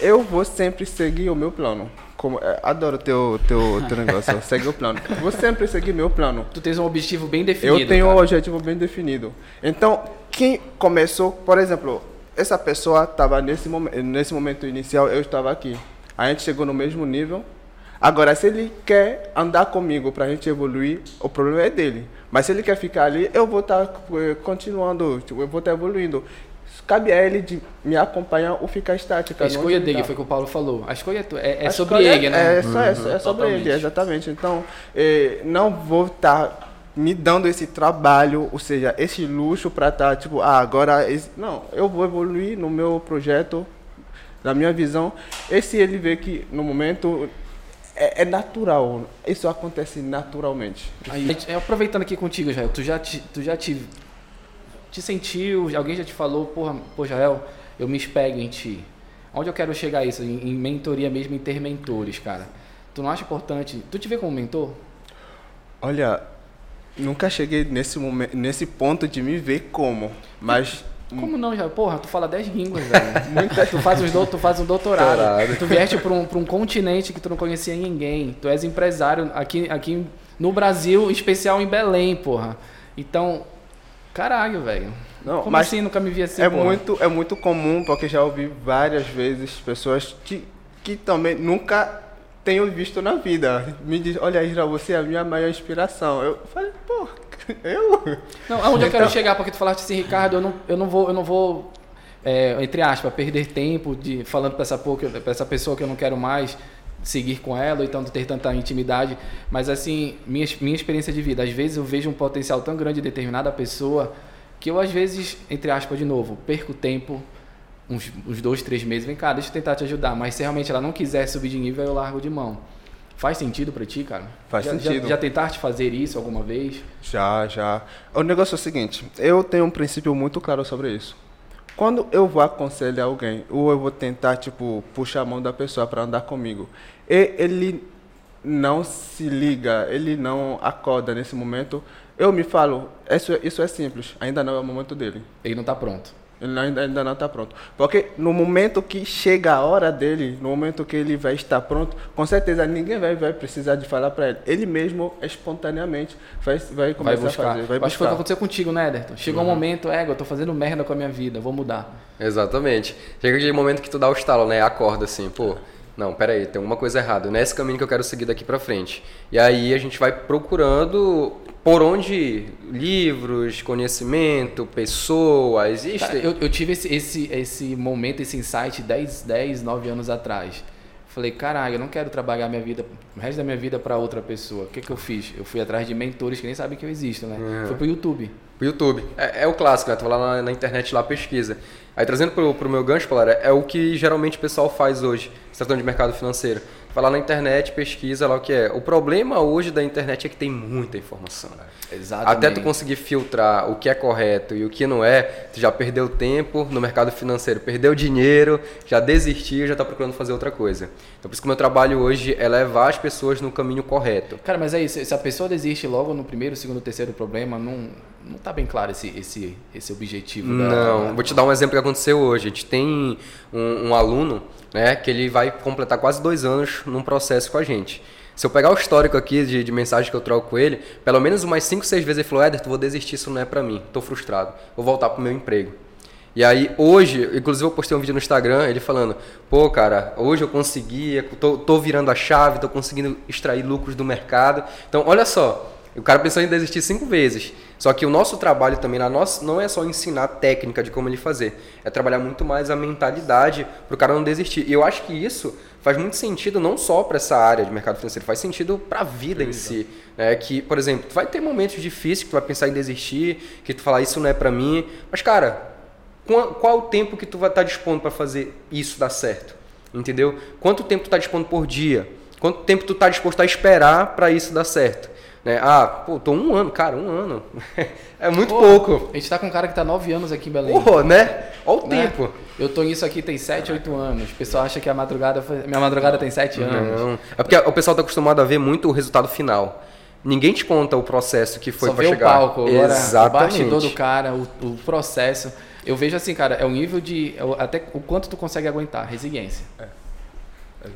Eu vou sempre seguir o meu plano. Como, é, adoro teu, teu, teu negócio, segue o plano. Vou sempre seguir meu plano. Tu tens um objetivo bem definido. Eu tenho um cara. objetivo bem definido. Então, quem começou, por exemplo, essa pessoa estava nesse, momen- nesse momento inicial, eu estava aqui. A gente chegou no mesmo nível. Agora, se ele quer andar comigo para a gente evoluir, o problema é dele. Mas se ele quer ficar ali, eu vou estar continuando, tipo, eu vou estar evoluindo. Cabe a ele de me acompanhar ou ficar estático. A escolha dele, foi o que o Paulo falou. A escolha é, é, é a sobre escolha ele, né? É, só, é, é sobre Totalmente. ele, exatamente. Então, eh, não vou estar me dando esse trabalho, ou seja, esse luxo para estar, tipo, ah, agora. esse- não, eu vou evoluir no meu projeto, na minha visão. E se ele vê que no momento é, é natural, isso acontece naturalmente. Aí, é, aproveitando aqui contigo, Jael, tu já te, tu já te, te sentiu, alguém já te falou, porra, pô, Jael, eu me espelho em ti. Onde eu quero chegar isso? Em, em mentoria mesmo, em ter mentores, cara. Tu não acha importante? Tu te vê como mentor? Olha, nunca cheguei nesse, momento, nesse ponto de me ver como, mas. Como não, Jael? Porra, tu fala 10 línguas, velho. tu, faz dou- tu faz um doutorado. Tu vieste para um, pra um continente que tu não conhecia ninguém. Tu és empresário aqui, aqui no Brasil, em especial em Belém, porra. Então, caralho, velho. Não, Como mas assim nunca me vi assim, é porra? muito é muito comum porque já ouvi várias vezes pessoas que que também nunca tenho visto na vida. Me diz, olha, Israel, você é a minha maior inspiração. Eu falei, pô, eu? Não, aonde eu quero chegar, porque tu falaste assim, Ricardo, eu não, eu não vou, eu não vou é, entre aspas, perder tempo de falando para essa, pra essa pessoa que eu não quero mais seguir com ela, ou então ter tanta intimidade. Mas assim, minha, minha experiência de vida, às vezes eu vejo um potencial tão grande em determinada pessoa que eu às vezes, entre aspas, de novo, perco tempo, uns, uns dois, três meses, vem cá, deixa eu tentar te ajudar. Mas se realmente ela não quiser subir de nível, eu largo de mão. Faz sentido para ti, cara? Faz já, sentido. Já, já tentaste fazer isso alguma vez? Já, já. O negócio é o seguinte, eu tenho um princípio muito claro sobre isso. Quando eu vou aconselhar alguém, ou eu vou tentar, tipo, puxar a mão da pessoa para andar comigo, e ele não se liga, ele não acorda nesse momento, eu me falo, isso, isso é simples, ainda não é o momento dele. Ele não está pronto. Ele ainda, ainda não está pronto. Porque no momento que chega a hora dele, no momento que ele vai estar pronto, com certeza ninguém vai, vai precisar de falar para ele. Ele mesmo, espontaneamente, vai, vai começar vai buscar. a fazer. Vai Acho que foi o que aconteceu contigo, né, Ederton? Chegou uhum. um momento, é, eu tô fazendo merda com a minha vida, vou mudar. Exatamente. Chega aquele momento que tu dá o estalo, né? Acorda assim, pô não, peraí, tem alguma coisa errada, não é esse caminho que eu quero seguir daqui para frente. E aí a gente vai procurando por onde ir? livros, conhecimento, pessoas. Cara, eu, eu, tive esse, esse, esse momento, esse insight 10, 10, 9 anos atrás. Falei, caralho, eu não quero trabalhar minha vida, o resto da minha vida para outra pessoa. O que, que eu fiz? Eu fui atrás de mentores que nem sabem que eu existo, né? Uhum. Foi pro YouTube. Pro YouTube. É, é o clássico, né? Tu vai lá na, na, internet lá, pesquisa. Aí trazendo pro, pro meu gancho, Palara, é o que geralmente o pessoal faz hoje, se tratando de mercado financeiro. Vai lá na internet, pesquisa lá o que é. O problema hoje da internet é que tem muita informação. Exatamente. Até tu conseguir filtrar o que é correto e o que não é, tu já perdeu tempo no mercado financeiro, perdeu dinheiro, já desistiu, já está procurando fazer outra coisa. Então por isso que o meu trabalho hoje é levar as pessoas no caminho correto. Cara, mas é isso, se a pessoa desiste logo no primeiro, segundo, terceiro problema, não, não tá bem claro esse, esse, esse objetivo. Não, da... vou te dar um exemplo que aconteceu hoje. A gente tem um, um aluno né, que ele vai completar quase dois anos num processo com a gente. Se eu pegar o histórico aqui de, de mensagem que eu troco com ele, pelo menos umas 5, 6 vezes ele falou: Éder, vou desistir, isso não é para mim, tô frustrado, vou voltar pro meu emprego. E aí, hoje, inclusive eu postei um vídeo no Instagram, ele falando, pô, cara, hoje eu consegui, tô, tô virando a chave, tô conseguindo extrair lucros do mercado. Então, olha só, o cara pensou em desistir cinco vezes. Só que o nosso trabalho também na nossa, não é só ensinar a técnica de como ele fazer, é trabalhar muito mais a mentalidade para o cara não desistir. E eu acho que isso faz muito sentido não só para essa área de mercado financeiro, faz sentido para a vida em si. Né? Que, por exemplo, tu vai ter momentos difíceis que tu vai pensar em desistir, que tu falar isso não é para mim, mas cara, qual, qual o tempo que tu vai estar tá dispondo para fazer isso dar certo? Entendeu? Quanto tempo tu está dispondo por dia? Quanto tempo tu está disposto a esperar para isso dar certo? Né? Ah, pô, tô um ano, cara, um ano. é muito pô, pouco. A gente tá com um cara que tá nove anos aqui em Belém. Pô, né? Olha o né? tempo. Eu tô nisso aqui tem sete, oito anos. O pessoal acha que a madrugada foi... minha madrugada tem sete anos. Não. É porque o pessoal tá acostumado a ver muito o resultado final. Ninguém te conta o processo que foi para chegar. o palco, agora, Exatamente. o bastidor do cara, o, o processo. Eu vejo assim, cara, é o nível de é até o quanto tu consegue aguentar, resiliência. É.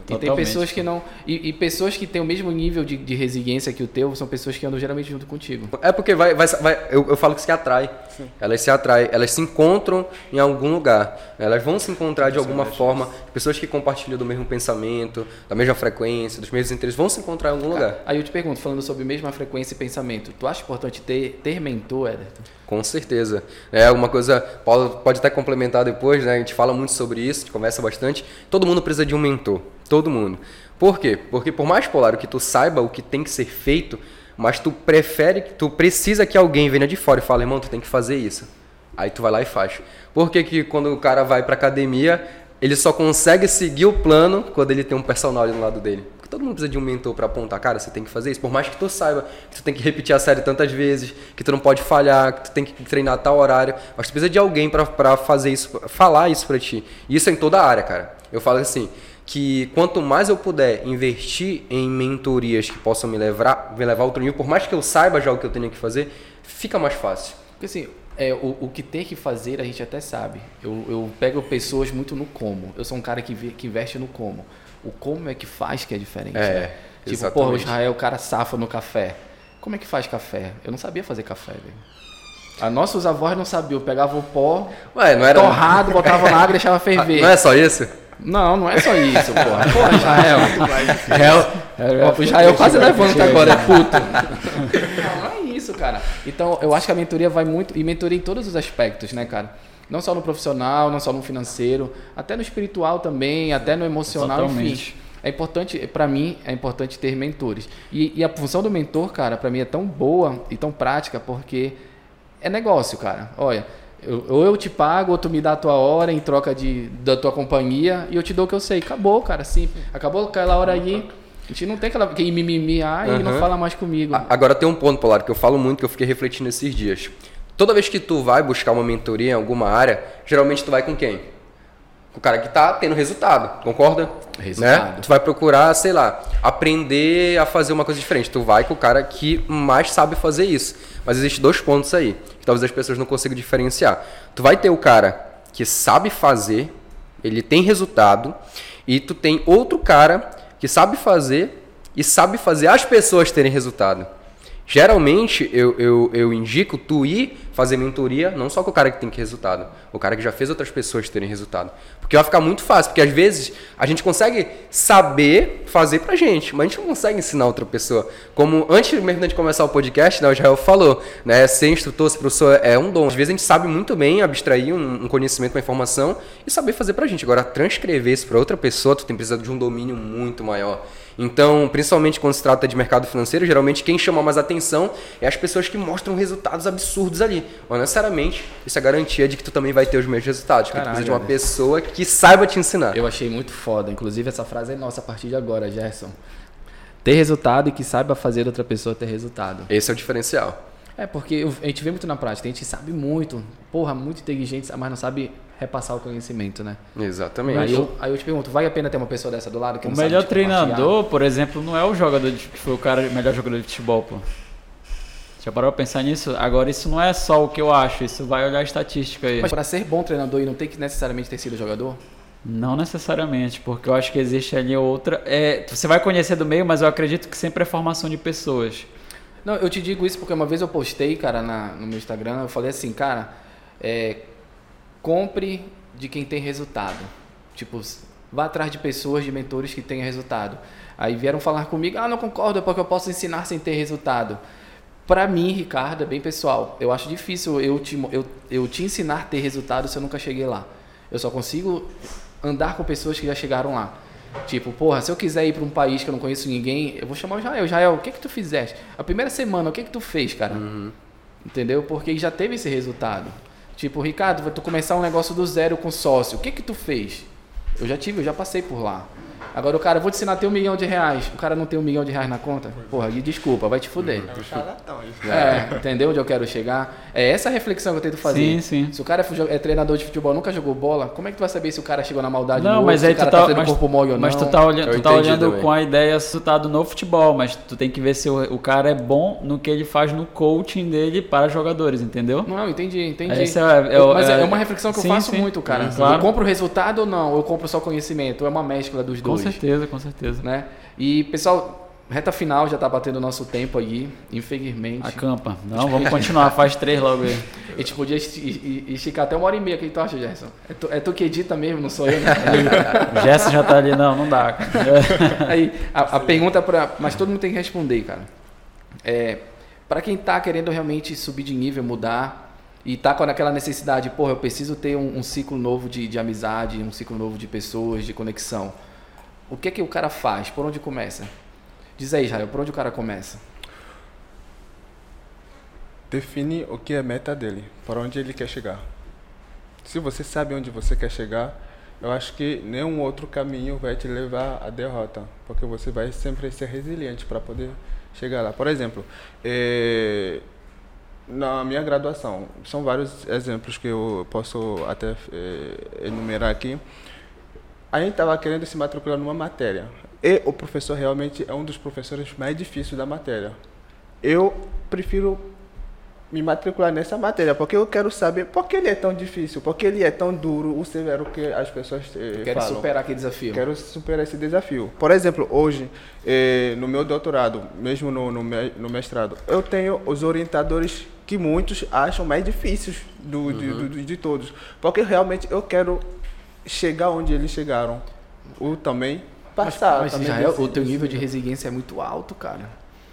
E tem pessoas que não. E, e, pessoas que têm o mesmo nível de, de, resiliência que o teu são pessoas que andam geralmente junto contigo. É porque vai. vai, vai eu, eu falo que se atrai. Sim. Elas se atraem, elas se encontram em algum lugar. Elas vão se encontrar de alguma forma. Pessoas que compartilham do mesmo pensamento, da mesma frequência, dos mesmos interesses, vão se encontrar em algum lugar. Aí eu te pergunto, falando sobre mesma frequência e pensamento, tu acha importante ter, ter mentor, Ederton? Com certeza. É uma coisa, pode, pode até complementar depois, né? A gente fala muito sobre isso, a gente conversa bastante. Todo mundo precisa de um mentor. Todo mundo. Por quê? Porque por mais polar que tu saiba o que tem que ser feito, mas tu prefere, tu precisa que alguém venha de fora e fale, irmão, tu tem que fazer isso. Aí tu vai lá e faz. Por que, que quando o cara vai pra academia, ele só consegue seguir o plano quando ele tem um personal do lado dele? todo mundo precisa de um mentor para apontar, cara, você tem que fazer isso. Por mais que tu saiba que tu tem que repetir a série tantas vezes, que tu não pode falhar, que tu tem que treinar a tal horário, mas tu precisa de alguém para fazer isso, falar isso para ti. Isso é em toda a área, cara. Eu falo assim, que quanto mais eu puder investir em mentorias que possam me levar, me levar a outro nível, por mais que eu saiba já o que eu tenho que fazer, fica mais fácil. Porque assim, é, o, o que tem que fazer a gente até sabe. Eu, eu pego pessoas muito no como. Eu sou um cara que, que investe no como o como é que faz que é diferente. É, né? Tipo, exatamente. porra, o Israel, o cara safa no café. Como é que faz café? Eu não sabia fazer café, velho. A nossos avós não sabiam, pegavam o pó Ué, não era... torrado, botavam na água e deixava ferver. não é só isso? Não, não é só isso, porra. Porra, Israel. Israel, ó, o Israel quase levanta agora, é puto. Não, não é isso, cara. Então, eu acho que a mentoria vai muito. E mentoria em todos os aspectos, né, cara? Não só no profissional, não só no financeiro, até no espiritual também, até no emocional, enfim. Totalmente. É importante, para mim, é importante ter mentores. E, e a função do mentor, cara, para mim é tão boa e tão prática, porque é negócio, cara. Olha, eu- ou eu te pago, ou tu me dá a tua hora em troca de, da tua companhia, e eu te dou o que eu sei. Acabou, cara, sim. Acabou aquela hora aí. A gente não tem aquela que mimimi, ah, e não fala mais comigo. Agora tem um ponto, Polar, que eu falo muito, que eu fiquei refletindo esses dias. Toda vez que tu vai buscar uma mentoria em alguma área, geralmente tu vai com quem? O cara que tá tendo resultado, concorda? Resultado. Né? Tu vai procurar, sei lá, aprender a fazer uma coisa diferente. Tu vai com o cara que mais sabe fazer isso. Mas existem dois pontos aí, que talvez as pessoas não consigam diferenciar. Tu vai ter o cara que sabe fazer, ele tem resultado, e tu tem outro cara que sabe fazer e sabe fazer as pessoas terem resultado. Geralmente eu, eu, eu indico tu ir fazer mentoria, não só com o cara que tem que resultado, o cara que já fez outras pessoas terem resultado. Porque vai ficar muito fácil, porque às vezes a gente consegue saber fazer pra gente, mas a gente não consegue ensinar outra pessoa. Como antes mesmo de começar o podcast, né, o Israel falou, né, ser instrutor, ser professor é um dom. Às vezes a gente sabe muito bem abstrair um, um conhecimento, uma informação e saber fazer pra gente. Agora, transcrever isso pra outra pessoa, tu tem precisado de um domínio muito maior. Então, principalmente quando se trata de mercado financeiro, geralmente quem chama mais atenção é as pessoas que mostram resultados absurdos ali. Mas, necessariamente, isso é garantia de que tu também vai ter os mesmos resultados. Porque tu Caralho, precisa de uma pessoa que saiba te ensinar. Eu achei muito foda. Inclusive, essa frase é nossa a partir de agora, Gerson. Ter resultado e que saiba fazer outra pessoa ter resultado. Esse é o diferencial. É, porque a gente vê muito na prática. A gente sabe muito, porra, muito inteligente, mas não sabe repassar o conhecimento, né? Exatamente. Aí eu, aí eu te pergunto, vale a pena ter uma pessoa dessa do lado que O não sabe melhor treinador, por exemplo, não é o jogador de, que foi o cara o melhor jogador de futebol, pô. Já parou pra pensar nisso? Agora isso não é só o que eu acho, isso vai olhar a estatística aí. Mas para ser bom treinador e não tem que necessariamente ter sido jogador? Não necessariamente, porque eu acho que existe ali outra. É, você vai conhecer do meio, mas eu acredito que sempre é formação de pessoas. Não, eu te digo isso porque uma vez eu postei, cara, na- no meu Instagram, eu falei assim, cara, é, compre de quem tem resultado. Tipo, vá atrás de pessoas, de mentores que tenham resultado. Aí vieram falar comigo, ah, não concordo, é porque eu posso ensinar sem ter resultado. Pra mim, Ricardo, é bem pessoal. Eu acho difícil eu te, eu, eu te ensinar a ter resultado se eu nunca cheguei lá. Eu só consigo andar com pessoas que já chegaram lá. Tipo, porra, se eu quiser ir para um país que eu não conheço ninguém, eu vou chamar o Israel. Israel, o que que tu fizeste? A primeira semana, o que que tu fez, cara? Entendeu? Porque já teve esse resultado. Tipo, Ricardo, tu começar um negócio do zero com sócio. O que que tu fez? Eu já tive, eu já passei por lá. Agora o cara, vou te ensinar a ter um milhão de reais. O cara não tem um milhão de reais na conta? Porra, e desculpa, vai te fuder. É, entendeu onde eu quero chegar? É essa a reflexão que eu tento fazer. Sim, sim. Se o cara é é treinador de futebol, nunca jogou bola, como é que tu vai saber se o cara chegou na maldade Não, ou mas se aí o tu cara tá, tá fazendo mas, corpo mole ou não? mas tu tá olhando, Eu tu tá olhando também. com a ideia resultado no futebol, mas tu tem que ver se o, o cara é bom no que ele faz no coaching dele para jogadores, entendeu? Não, entendi, entendi. É- é Eu- mas é, é- uma reflexão que sim, eu faço sim. muito, cara. Claro. Eu compro o resultado ou não? Eu compro só conhecimento? É uma mescla dos Com dois. certeza, com certeza. Né? E, pessoal, reta final já tá batendo o nosso tempo aí, infelizmente. Acampa. Não, vamos continuar, faz três logo aí. A gente podia esti- esticar até uma hora e meia. O que tu acha, Gerson? É tu, é tu que edita mesmo, não sou eu, né? O Gerson já tá ali, não, não dá. Aí, a, a pergunta para, mas todo mundo tem que responder, cara. É, para quem tá querendo realmente subir de nível, mudar e tá com aquela necessidade, porra, eu preciso ter um, um ciclo novo de, de amizade, um ciclo novo de pessoas, de conexão. O que é que o cara faz? Por onde começa? Diz aí, Israel, por onde o cara começa? Define o que é meta dele, para onde ele quer chegar. Se você sabe onde você quer chegar, eu acho que nenhum outro caminho vai te levar à derrota, porque você vai sempre ser resiliente para poder chegar lá. Por exemplo, eh, na minha graduação, são vários exemplos que eu posso até eh, enumerar aqui. A gente estava querendo se matricular numa matéria. E o professor realmente é um dos professores mais difíceis da matéria. Eu prefiro me matricular nessa matéria, porque eu quero saber por que ele é tão difícil, por que ele é tão duro, o severo que as pessoas eh, Quero falam. superar aquele desafio. Quero superar esse desafio. Por exemplo, hoje, eh, no meu doutorado, mesmo no, no, no mestrado, eu tenho os orientadores que muitos acham mais difíceis do, de, do- de todos. Porque realmente eu quero chegar onde eles chegaram. Ou também passar. Mas, Israel, desse- o teu nível de resiliência é muito alto, cara.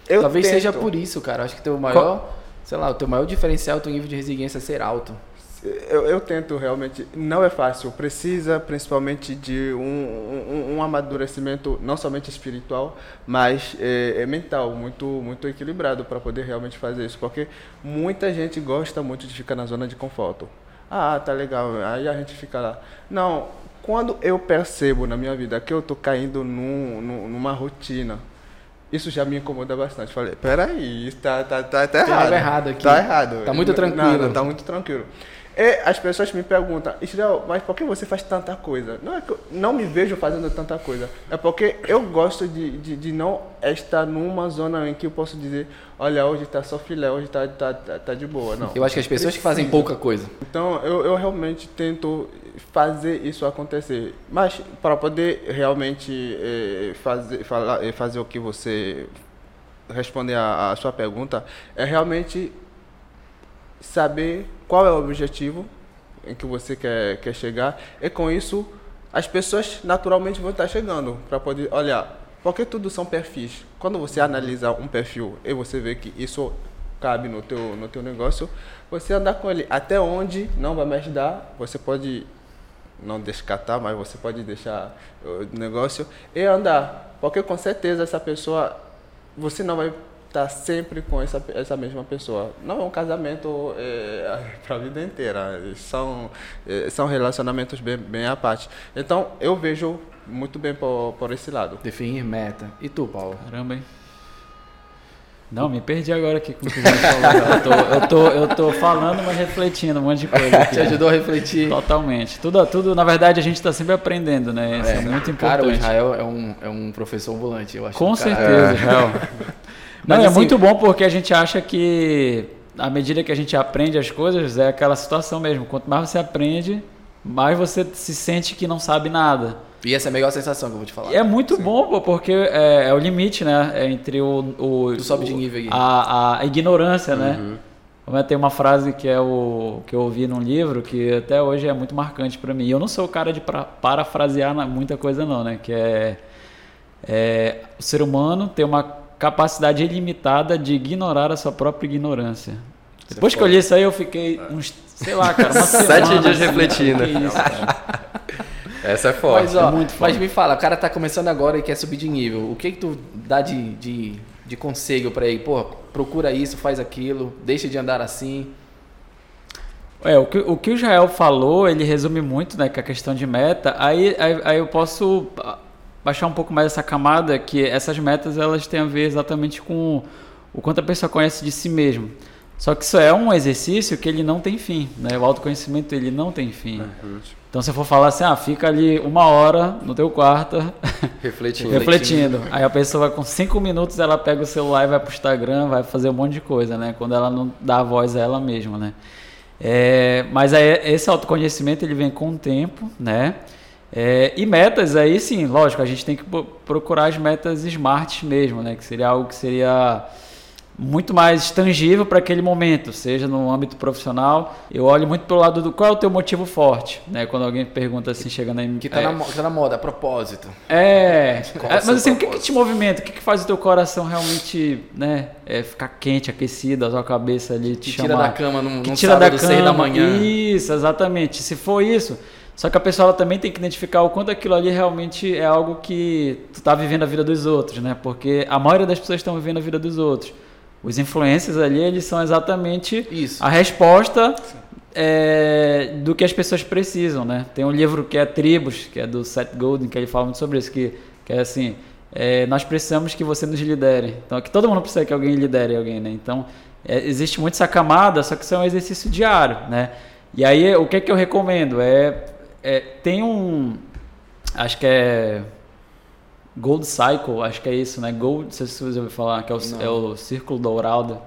Eu Talvez tento. seja por isso, cara. Acho que teu maior, sei lá, o teu maior diferencial é o teu nível de resiliência ser alto. Eu, eu tento realmente. Não é fácil. Precisa principalmente de um, um, um amadurecimento, não somente espiritual, mas é, é mental, muito, muito equilibrado para poder realmente fazer isso. Porque muita gente gosta muito de ficar na zona de conforto. Ah, tá legal. Aí a gente fica lá. Não, quando eu percebo na minha vida que eu tô caindo num, num- numa rotina. Isso já me incomoda bastante. Falei, peraí, isso tá, tá, tá, tá errado. algo errado aqui. Tá errado. Tá muito Não, tranquilo. Não, tá muito tranquilo. E as pessoas me perguntam, Israel, mas por que você faz tanta coisa? Não é que eu não me vejo fazendo tanta coisa. É porque eu gosto de, de, de não estar numa zona em que eu posso dizer, olha, hoje tá só filé, hoje tá, tá, tá, tá de boa. Não. Eu acho que as pessoas que fazem pouca coisa. Então, eu, eu realmente tento fazer isso acontecer. Mas, para poder realmente eh, fazer, falar, eh, fazer o que você responder a, a sua pergunta, é realmente saber qual é o objetivo em que você quer, quer chegar. E com isso, as pessoas naturalmente vão estar chegando para poder olhar. Porque tudo são perfis. Quando você analisa um perfil e você vê que isso cabe no teu, no teu negócio, você andar com ele até onde não vai mais dar, você pode não descartar, mas você pode deixar o negócio e andar. Porque com certeza essa pessoa, você não vai estar sempre com essa, essa mesma pessoa. Não é um casamento é, para a vida inteira. São, é, são relacionamentos bem, bem à parte. Então, eu vejo muito bem por, por esse lado. Definir meta. E tu, Paulo? Caramba, hein? Não, me perdi agora aqui com o que você falou. Eu tô, eu, tô, eu tô falando, mas refletindo um monte de coisa aqui. Te ajudou a refletir? Totalmente. Tudo, tudo, na verdade, a gente está sempre aprendendo, né? Isso é, muito Cara, o importante. Israel é um, é um professor ambulante, eu acho. Com certeza, Israel. Não, Mas é assim- muito bom porque a gente acha que à medida que a gente aprende as coisas, é aquela situação mesmo. Quanto mais você aprende, mais você se sente que não sabe nada. E essa é a melhor sensação que eu vou te falar. E é muito bom, pô, porque é, é o limite, né? É entre o. o Tu sobe de o- nível aí. A, a ignorância, né? Uhum. Como é, tem uma frase que é o que eu ouvi num livro que até hoje é muito marcante pra mim. E eu não sou o cara de pra, parafrasear muita coisa não, né? Que é, é o ser humano tem uma capacidade ilimitada de ignorar a sua própria ignorância. Depois que eu li isso aí, eu fiquei uns, sei lá, cara, uma Sete semana, dias assim, refletindo. que isso, cara. Essa é forte. Mas, ó, é muito mas foda. me fala, o cara tá começando agora e quer subir de nível. O que que tu dá de, de, de conselho pra ele? Pô, procura isso, faz aquilo, deixa de andar assim. É, o que, o que o Israel falou, ele resume muito, né, que a questão de meta. Aí, aí, aí eu posso baixar um pouco mais essa camada, que essas metas elas têm a ver exatamente com o quanto a pessoa conhece de si mesmo. Só que isso é um exercício que ele não tem fim, né? O autoconhecimento ele não tem fim. Então se eu for falar assim, ah, fica ali uma hora no teu quarto Refletindo. refletindo. Aí a pessoa com cinco minutos, ela pega o celular e vai pro Instagram, vai fazer um monte de coisa, né? Quando ela não dá a voz a ela mesma, né? É, mas aí esse autoconhecimento ele vem com o tempo, né? É, e metas aí sim, lógico, a gente tem que pro- procurar as metas smart mesmo, né? Que seria algo que seria muito mais tangível para aquele momento, seja no âmbito profissional. Eu olho muito pelo lado do qual é o teu motivo forte, né? Quando alguém pergunta assim, chegando aí, Que tá, é, na, que tá na moda, a propósito. é, é, mas assim, o que, que propósito? te movimenta? O que, que faz o teu coração realmente, né, é, ficar quente, aquecido, a tua cabeça ali te Que tira chamar? da cama num, que num tira da seis da cama, manhã. Isso, exatamente. Se for isso, só que a pessoa ela também tem que identificar o quanto aquilo ali realmente é algo que tu tá vivendo a vida dos outros, né? Porque a maioria das pessoas estão vivendo a vida dos outros. Os influencers ali, eles são exatamente Isso. a resposta é, do que as pessoas precisam, né? Tem um livro que é Tribos, que é do Seth Godin, que ele fala muito sobre isso, que, que é assim, é, nós precisamos que você nos lidere. Então, é que todo mundo precisa que alguém lidere alguém, né? Então, é, existe muito essa camada, só que isso é um exercício diário, né? E aí, o que é que eu recomendo? É, é tem um, acho que é Gold Cycle, acho que é isso, né? Gold, não sei se você ouviu falar, que é o, Não. é o Círculo Dourado.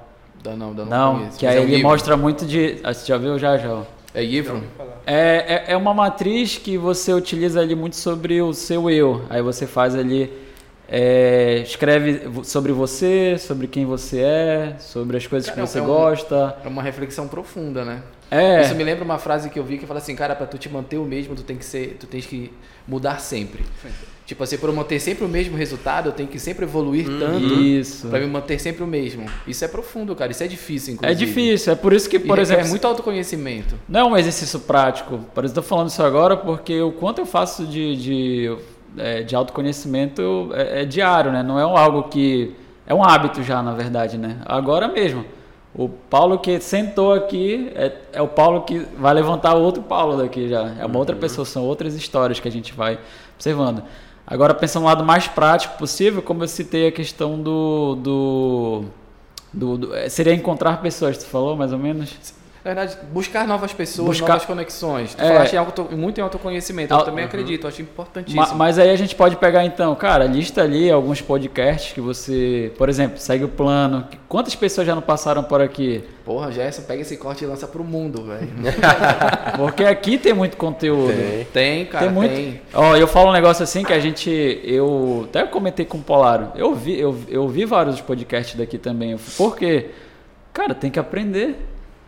Dá não, dá não. Não, conheço. que Mas aí é ele livro. mostra muito de. ah, Você já viu já, já? É livro? É, é, é uma matriz que você utiliza ali muito sobre o seu eu. Aí você faz ali é, escreve sobre você, sobre quem você é, sobre as coisas Cara, que você é um- gosta. É uma reflexão profunda, né? É, Isso me lembra uma frase que eu vi que fala assim, cara, pra tu te manter o mesmo, tu tem que ser, tu tens que mudar sempre. Tipo assim, pra eu manter sempre o mesmo resultado, eu tenho que sempre evoluir tanto isso. pra me manter sempre o mesmo. Isso é profundo, cara. Isso é difícil, É inclusive. difícil, é por isso que, E por requer exemplo, muito autoconhecimento. Não é um exercício prático. Por isso eu tô falando isso agora, porque o quanto eu faço de, de, é, de autoconhecimento é, é diário, né? Não é um algo que. É um hábito já, na verdade, né? Agora mesmo. O Paulo que sentou aqui é, é o Paulo que vai levantar outro Paulo daqui já. É uma outra pessoa, são outras histórias que a gente vai observando. Agora, pensando no lado mais prático possível, como eu citei a questão do. do, do, do- é, seria encontrar pessoas, tu falou mais ou menos? Na verdade, buscar novas pessoas, Buscar- novas conexões. Tu É. falaste em auto, muito em autoconhecimento. Eu também acredito, eu acho importantíssimo. Ma- Mas aí a gente pode pegar então, cara, lista ali alguns podcasts que você, por exemplo, segue o plano. Quantas pessoas já não passaram por aqui? Porra, Gerson, pega esse corte e lança pro mundo, velho. Porque aqui tem muito conteúdo. Tem. tem, cara, Tem muito. tem. Ó, eu falo um negócio assim que a gente. Eu até comentei com o Polaro. Eu vi, eu, eu vi vários podcasts daqui também. Por quê? Cara, tem que aprender.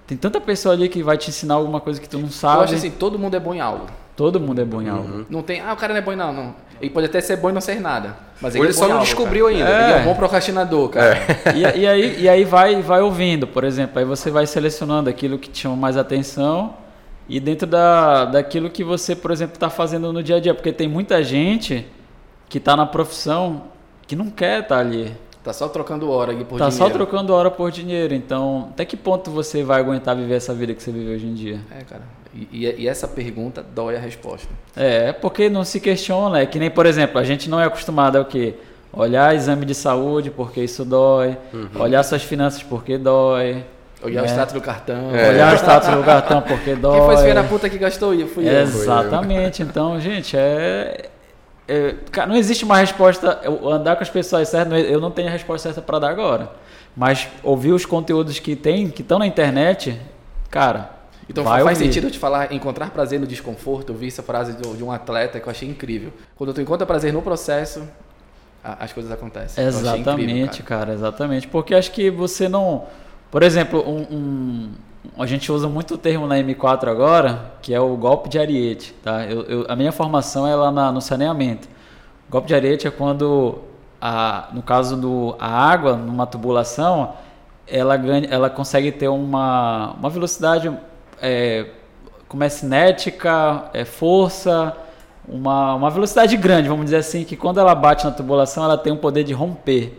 Tem tanta pessoa ali que vai te ensinar alguma coisa que tu não Eu sabe. acho assim, todo mundo é bom em algo. Todo mundo é bom em algo. Não tem, ah, o cara não é bom em não, não. Ele pode até ser bom e não ser nada. Mas ele é bom só em não algo, descobriu cara. ainda. É. Ele é um bom procrastinador, cara. E, e aí, e aí vai, vai ouvindo, por exemplo. Aí você vai selecionando aquilo que te chama mais atenção e dentro da, daquilo que você, por exemplo, está fazendo no dia a dia. Porque tem muita gente que está na profissão que não quer estar ali. Tá só trocando hora aqui por tá dinheiro. só trocando hora por dinheiro. Então, até que ponto você vai aguentar viver essa vida que você vive hoje em dia? É, cara. E, e- e essa pergunta dói a resposta. É, porque não se questiona. É que nem, por exemplo, a gente não é acostumado ao quê? Olhar exame de saúde porque isso dói. Olhar suas finanças porque dói. Olhar o É. status do cartão. Olhar o status do cartão porque dói. Quem foi esse filho da puta que gastou? Eu fui eu. Exatamente. Então, gente, é, é- cara, não existe uma resposta. eu- Andar com as pessoas certas, eu não tenho a resposta certa para dar agora. Mas ouvir os conteúdos que tem, que estão na internet, cara. Então vai faz ouvir. sentido eu te falar encontrar prazer no desconforto. Eu vi essa frase de, um atleta que eu achei incrível. Quando tu encontra prazer no processo, as coisas acontecem. Exatamente, incrível, cara. exatamente. Porque acho que você não. Por exemplo, um, um- a gente usa muito o termo na M4 agora, que é o golpe de ariete. Tá? Eu, eu- a minha formação é lá na- no saneamento. O golpe de ariete é quando, a, no caso do a água, numa tubulação, ela, ganha, ela consegue ter uma, uma velocidade é, como é cinética, é força, uma, uma velocidade grande, vamos dizer assim, que quando ela bate na tubulação, ela tem o poder de romper.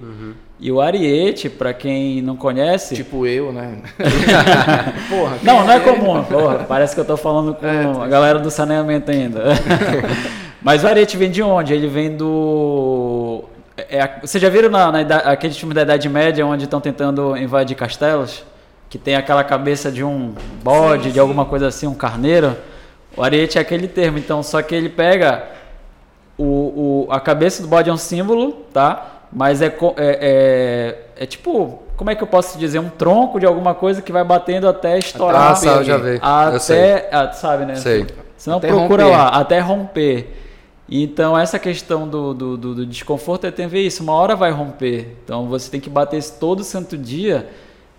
E o ariete, para quem não conhece, Tipo eu, né? Porra. não, não é quem comum. Porra, parece que eu tô falando com É, a galera do saneamento ainda. Mas o arete vem de onde? Ele vem do. É, é- vocês já viram na, na aqueles filmes da Idade Média onde estão tentando invadir castelos? Que tem aquela cabeça de um bode, de alguma coisa assim, um carneiro? O arete é aquele termo, então, só que ele pega. O, o- a cabeça do bode é um símbolo, tá? Mas é, co- é, é, é tipo. Como é que eu posso dizer? Um tronco de alguma coisa que vai batendo até estourar. Ah, sabe, já vi. Eu sei. Até. ah, tu sabe, né? Sei. Se não, Até procura romper. lá, até romper. Então, essa questão do, do, do- do desconforto é tem a ver isso. Uma hora vai romper. Então, você tem que bater isso todo santo dia,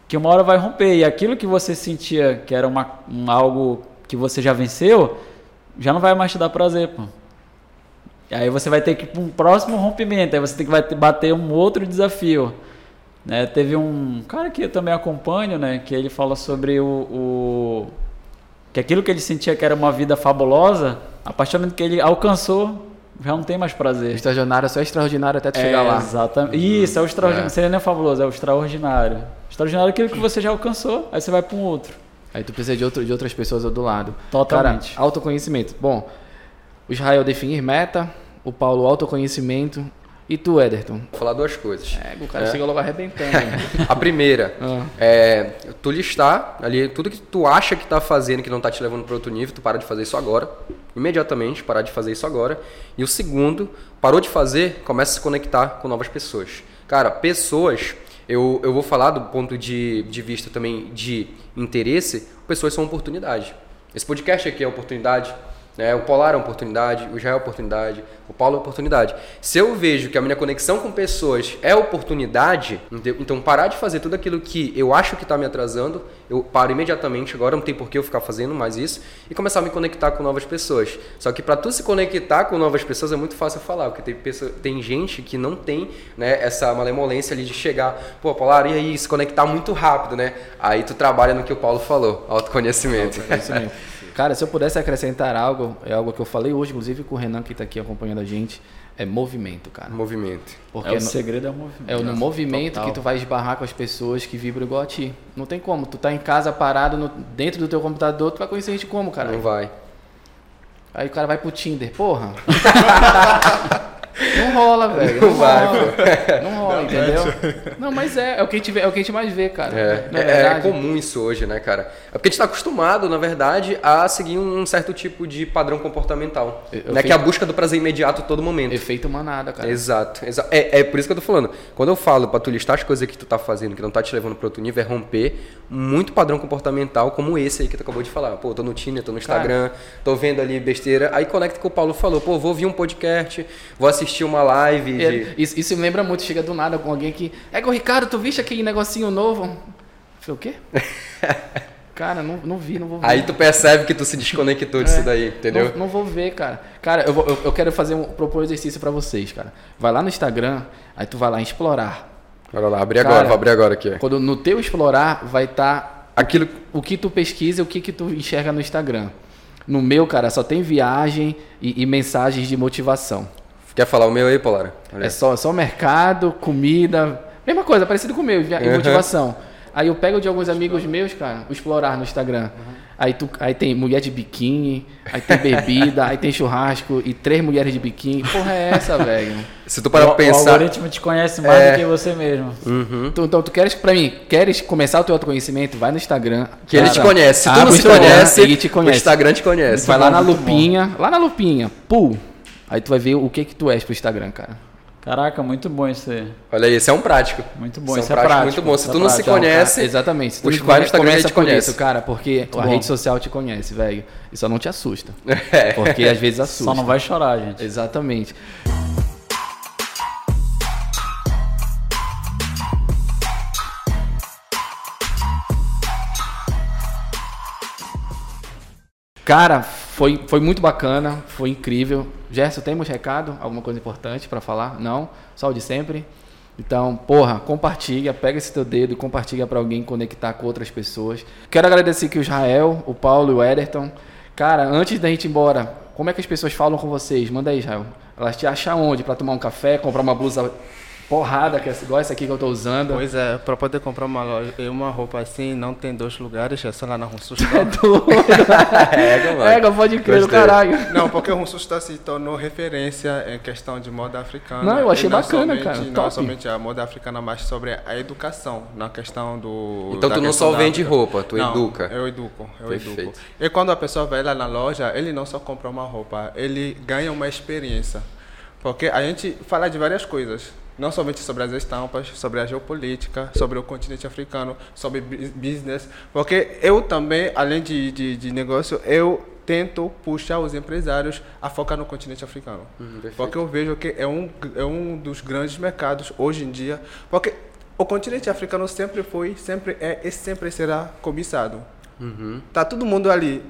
que uma hora vai romper. E aquilo que você sentia que era uma, um, algo que você já venceu, já não vai mais te dar prazer, pô. E aí você vai ter que ir para um próximo rompimento. Aí você tem que vai ter- bater um outro desafio. Né? Teve um cara que eu também acompanho, né? Que ele fala sobre o, o- que aquilo que ele sentia que era uma vida fabulosa, a partir do momento que ele alcançou, já não tem mais prazer. Estagiário só é extraordinário até tu chegar lá. Exatamente. Isso, é o extraordinário. É. Seria nem fabuloso, é o extraordinário. Extraordinário é aquilo que você já alcançou, aí você vai para um outro. Aí tu precisa de, outro, de outras pessoas do lado. Totalmente. Cara, autoconhecimento. Bom, o Israel definir meta, o Paulo autoconhecimento e tu, Ederton. Vou falar duas coisas. É, o cara É. chega logo arrebentando. né? A primeira Ah. é tu listar ali tudo que tu acha que tá fazendo que não tá te levando para outro nível, tu para de fazer isso agora, imediatamente parar de fazer isso agora. E o segundo, parou de fazer, começa a se conectar com novas pessoas. Cara, pessoas, eu, eu vou falar do ponto de, de vista também de interesse, pessoas são oportunidade. Esse podcast aqui é oportunidade. Né? O Polar é uma oportunidade, o Israel é uma oportunidade, o Paulo é uma oportunidade. Se eu vejo que a minha conexão com pessoas é oportunidade, então parar de fazer tudo aquilo que eu acho que está me atrasando, eu paro imediatamente agora, não tem por que eu ficar fazendo mais isso, e começar a me conectar com novas pessoas. Só que para tu se conectar com novas pessoas é muito fácil falar, porque tem, pessoa, tem gente que não tem né, essa malemolência ali de chegar, pô, Polar, e aí, se conectar muito rápido, né? Aí tu trabalha no que o Paulo falou, autoconhecimento. Mesmo. Cara, se eu pudesse acrescentar algo, é algo que eu falei hoje, inclusive com o Renan que está aqui acompanhando a gente, é movimento, cara. Movimento. Porque é o no- segredo é o movimento. É no movimento Total. que tu vai esbarrar com as pessoas que vibram igual a ti. Não tem como. Tu tá em casa parado no- dentro do teu computador, tu vai conhecer gente como, cara? Não vai. Aí o cara vai pro Tinder, porra. não rola, velho. Não vai, rola. Não rola, entendeu? Não, mas é, é o que a gente, é o que a gente mais vê, cara. É, Não é é- é comum isso hoje, né, cara? É porque a gente tá acostumado, na verdade, a seguir um certo tipo de padrão comportamental. Eu- eu né, Que é a busca do prazer imediato a todo momento. Efeito manada, cara. Exato, exa- É, é por isso que eu tô falando. Quando eu falo pra tu listar as coisas que tu tá fazendo, que não tá te levando para outro nível, é romper muito padrão comportamental, como esse aí que tu acabou de falar. Pô, tô no Tinder, tô no Instagram, tô vendo ali besteira. Aí conecta com o Paulo falou, pô, vou ouvir um podcast, vou assistir uma live de. É, isso, isso me lembra muito, chega do nada com alguém que. É, Ricardo, tu viste aquele negocinho novo? Eu falei, o quê? cara, não, não vi, não vou ver. Aí tu percebe que tu se desconectou disso daí, entendeu? É. Não, não vou ver, cara. Cara, eu, vou- eu, eu quero fazer um, propor um exercício pra vocês, cara. Vai lá no Instagram, aí tu vai lá em explorar. Olha lá, abri Cara, agora, vou abrir agora aqui. Quando no teu explorar vai estar Aquilo. o que tu pesquisa e o que, que tu enxerga no Instagram. No meu, cara, só tem viagem e, e mensagens de motivação. Quer falar o meu aí, Polara? Olha. É só, só mercado, comida, mesma coisa, parecido com o meu, e Uhum. motivação. Aí eu pego de alguns amigos meus, cara, o explorar no Instagram. Aí, tu, aí tem mulher de biquíni, aí tem bebida, aí tem churrasco e três mulheres de biquíni. Porra é essa, velho? Se tu parar o, pra o pensar. algoritmo te conhece mais É. do que você mesmo. Uhum. Tu- então, tu queres, pra mim, queres começar o teu autoconhecimento? Vai no Instagram. Que ele te Cara, conhece. Se tu não o se conhece, ele te o conhece. Instagram te conhece. Vai lá na lupinha, lá na lupinha, pull. Aí tu vai ver o que que tu és pro Instagram, cara. Caraca, muito bom isso aí. Olha aí, esse é um prático. Muito bom, isso é é um prático prático. muito bom. Se tu é não se prático. conhece, Cara, exatamente. Se tu os come- Instagram começa te conhece. isso, cara, porque a bom. rede social te conhece, velho. E só não te assusta. É. Porque às vezes assusta. Só não vai chorar, gente. Exatamente. Cara, foi, foi muito bacana, foi incrível. Gerson, temos recado? Alguma coisa importante pra falar? Não? Só o de sempre? Então, porra, compartilha, pega esse teu dedo e compartilha pra alguém conectar com outras pessoas. Quero agradecer aqui o Israel, o Paulo e o Ederton. Cara, antes da gente ir embora, como é que as pessoas falam com vocês? Manda aí, Israel. Elas te acham onde? Pra tomar um café, comprar uma blusa porrada, que é igual essa aqui que eu tô usando? Pois é, para poder comprar uma, loja, uma roupa assim, não tem dois lugares, é só lá na Russus. É doido. Ega, mano. É, pode crer, do Gostei. caralho. Não, porque o Russus tá se tornou referência em questão de moda africana. Não, eu achei E bacana, somente- cara, Não top. somente a moda africana, mas sobre a educação, na questão do. Então tu não só vende roupa, tu Não, educa. Eu educo, eu Perfeito. educo. E quando a pessoa vai lá na loja, ele não só compra uma roupa, ele ganha uma experiência. Porque a gente fala de várias coisas. Não somente sobre as estampas, sobre a geopolítica, sobre o continente africano, sobre bu- business. Porque eu também, além de, de, de negócio, eu tento puxar os empresários a focar no continente africano. Hum, perfeito. porque eu vejo que é um, é um dos grandes mercados hoje em dia. Porque o continente africano sempre foi, sempre é e sempre será cobiçado. Uhum. Tá todo mundo ali.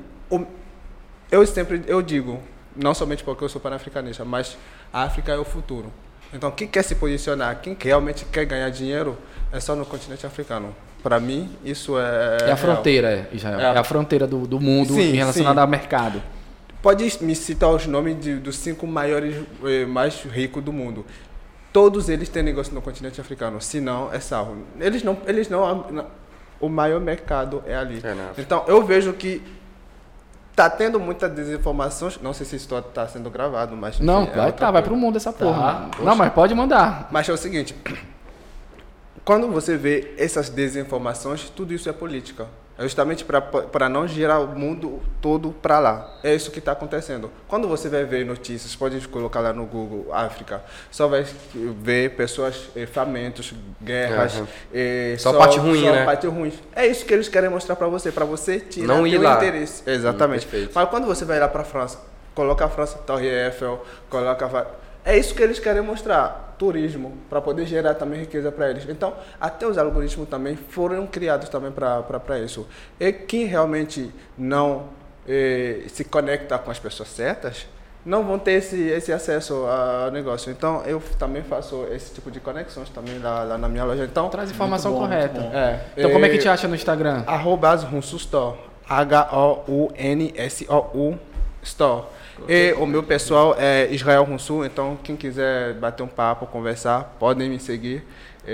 Eu sempre eu digo, não somente porque eu sou panafricanista, mas a África é o futuro. Então, quem quer se posicionar, quem que realmente quer ganhar dinheiro, é só no continente africano. Para mim, isso é. É a fronteira, é, Israel. É É a- a fronteira do, do mundo Sim, em sim. ao mercado. Pode me citar os nomes de, dos cinco maiores, eh, mais ricos do mundo. Todos eles têm negócio no continente africano. Se não, é salvo. Eles não, eles não, o maior mercado é ali. É então, eu vejo que tá tendo muitas desinformações. Não sei se isso está sendo gravado, mas Não, enfim, é vai, tá, vai pro mundo essa porra. Tá, não, mas pode mandar. Mas é o seguinte, quando você vê essas desinformações, tudo isso é política. É justamente para não girar o mundo todo para lá. É isso que está acontecendo. Quando você vai ver notícias, pode colocar lá no Google África, só vai ver pessoas eh, famintos, guerras, Aham. eh, Só parte ruim, só né? parte ruim. É isso que eles querem mostrar para você, para você tirar Não ir lá. interesse. Exatamente. Hum. Mas quando você vai lá para a França, coloca a França Torre Eiffel, coloca. É isso que eles querem mostrar, turismo, para poder gerar também riqueza para eles. Então, até os algoritmos também foram criados também para isso. E quem realmente não eh, se conecta com as pessoas certas, não vão ter esse, esse acesso ao negócio. Então, eu também faço esse tipo de conexões também lá, lá na minha loja. Então, Traz informação bom, correta. É. Então, como é que te acha no Instagram? Arroba. H-O-U-N-S-O-U Store. E o meu pessoal é Israel Hunsu, então quem quiser bater um papo, conversar, podem me seguir.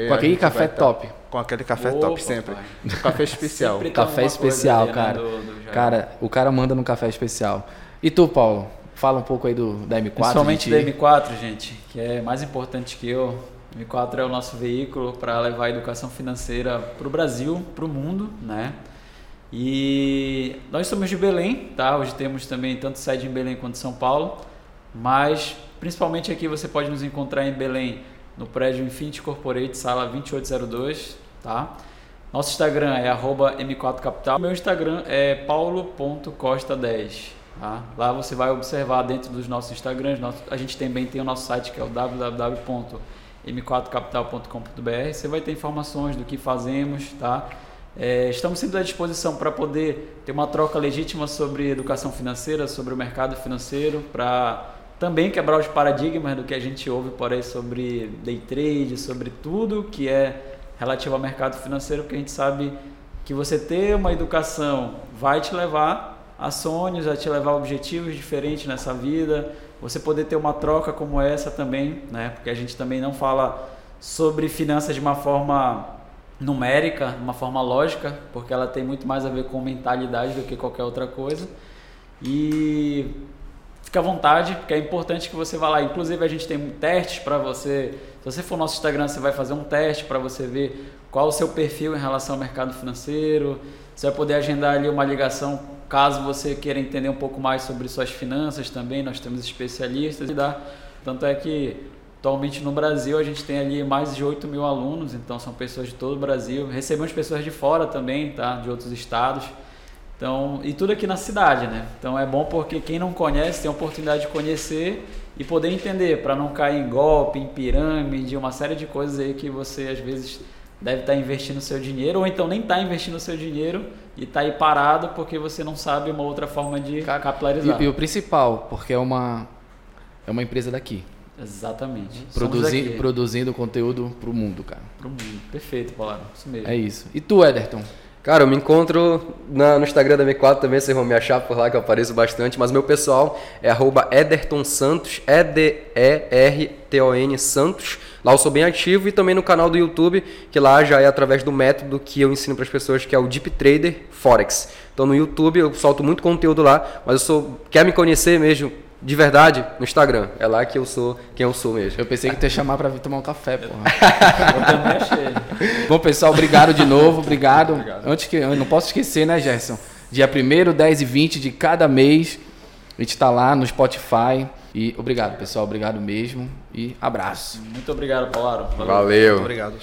Com aquele café top. Com aquele café Opa, top sempre. pai. Café especial. Sempre Café especial, né, cara. do- do. Cara, o cara manda no café especial. E tu, Paulo? Fala um pouco aí do, da M4. Principalmente gente. da M4, gente, que é mais importante que eu. M4 é o nosso veículo para levar a educação financeira para o Brasil, para o mundo, né? E nós somos de Belém, tá? Hoje temos também tanto sede em Belém quanto em São Paulo, mas principalmente aqui você pode nos encontrar em Belém, no prédio Infinity Corporate, sala 2802, tá? Nosso Instagram é arroba M4Capital. Meu Instagram é paulo.costa10. Tá? Lá você vai observar dentro dos nossos Instagrams. Nosso, a gente também tem o nosso site que é o www.m4capital.com.br. Você vai ter informações do que fazemos. Tá? É, estamos sempre à disposição para poder ter uma troca legítima sobre educação financeira, sobre o mercado financeiro, para também quebrar os paradigmas do que a gente ouve por aí sobre day trade, sobre tudo que é relativo ao mercado financeiro, porque a gente sabe que você ter uma educação vai te levar a sonhos, a te levar a objetivos diferentes nessa vida, você poder ter uma troca como essa também, né? Porque a gente também não fala sobre finanças de uma forma numérica, uma forma lógica, porque ela tem muito mais a ver com mentalidade do que qualquer outra coisa. E fica à vontade, porque é importante que você vá lá. Inclusive, a gente tem testes para você. Se você for no nosso Instagram, você vai fazer um teste para você ver qual o seu perfil em relação ao mercado financeiro. Você vai poder agendar ali uma ligação caso você queira entender um pouco mais sobre suas finanças também. Nós temos especialistas e dá. Tanto é que atualmente no Brasil a gente tem ali mais de 8 mil alunos, então são pessoas de todo o Brasil. Recebemos pessoas de fora também, tá? De outros estados. Então, e tudo aqui na cidade, né? Então é bom porque quem não conhece tem a oportunidade de conhecer e poder entender, para não cair em golpe, em pirâmide, uma série de coisas aí que você às vezes deve estar investindo seu dinheiro, ou então nem está investindo seu dinheiro e está aí parado porque você não sabe uma outra forma de capitalizar. E, e o principal, porque é uma, é uma empresa daqui. Exatamente. Produzi, produzindo conteúdo pro mundo, cara. pro mundo. Perfeito, Paulo. Isso mesmo. É isso. E tu, Ederton? Cara, eu me encontro na- no Instagram da M4 também, vocês vão me achar por lá que eu apareço bastante, mas meu pessoal é arroba Ederton Santos, E-D-E-R-T-O-N Santos. Lá eu sou bem ativo e também no canal do YouTube, que lá já é através do método que eu ensino para as pessoas, que é o Deep Trader Forex. Então no YouTube eu solto muito conteúdo lá, mas eu sou quer me conhecer mesmo de verdade no Instagram. É lá que eu sou quem eu sou mesmo. Eu pensei que ia chamar pra vir tomar um café, porra. Eu também achei. Bom, pessoal, obrigado de novo, obrigado. Antes que eu não posso esquecer, né, Gerson? Dia 1 10 e 20 de cada mês, a gente tá lá no Spotify. E obrigado, pessoal, obrigado mesmo e abraço. Muito obrigado, Paulo. Valeu. Obrigado.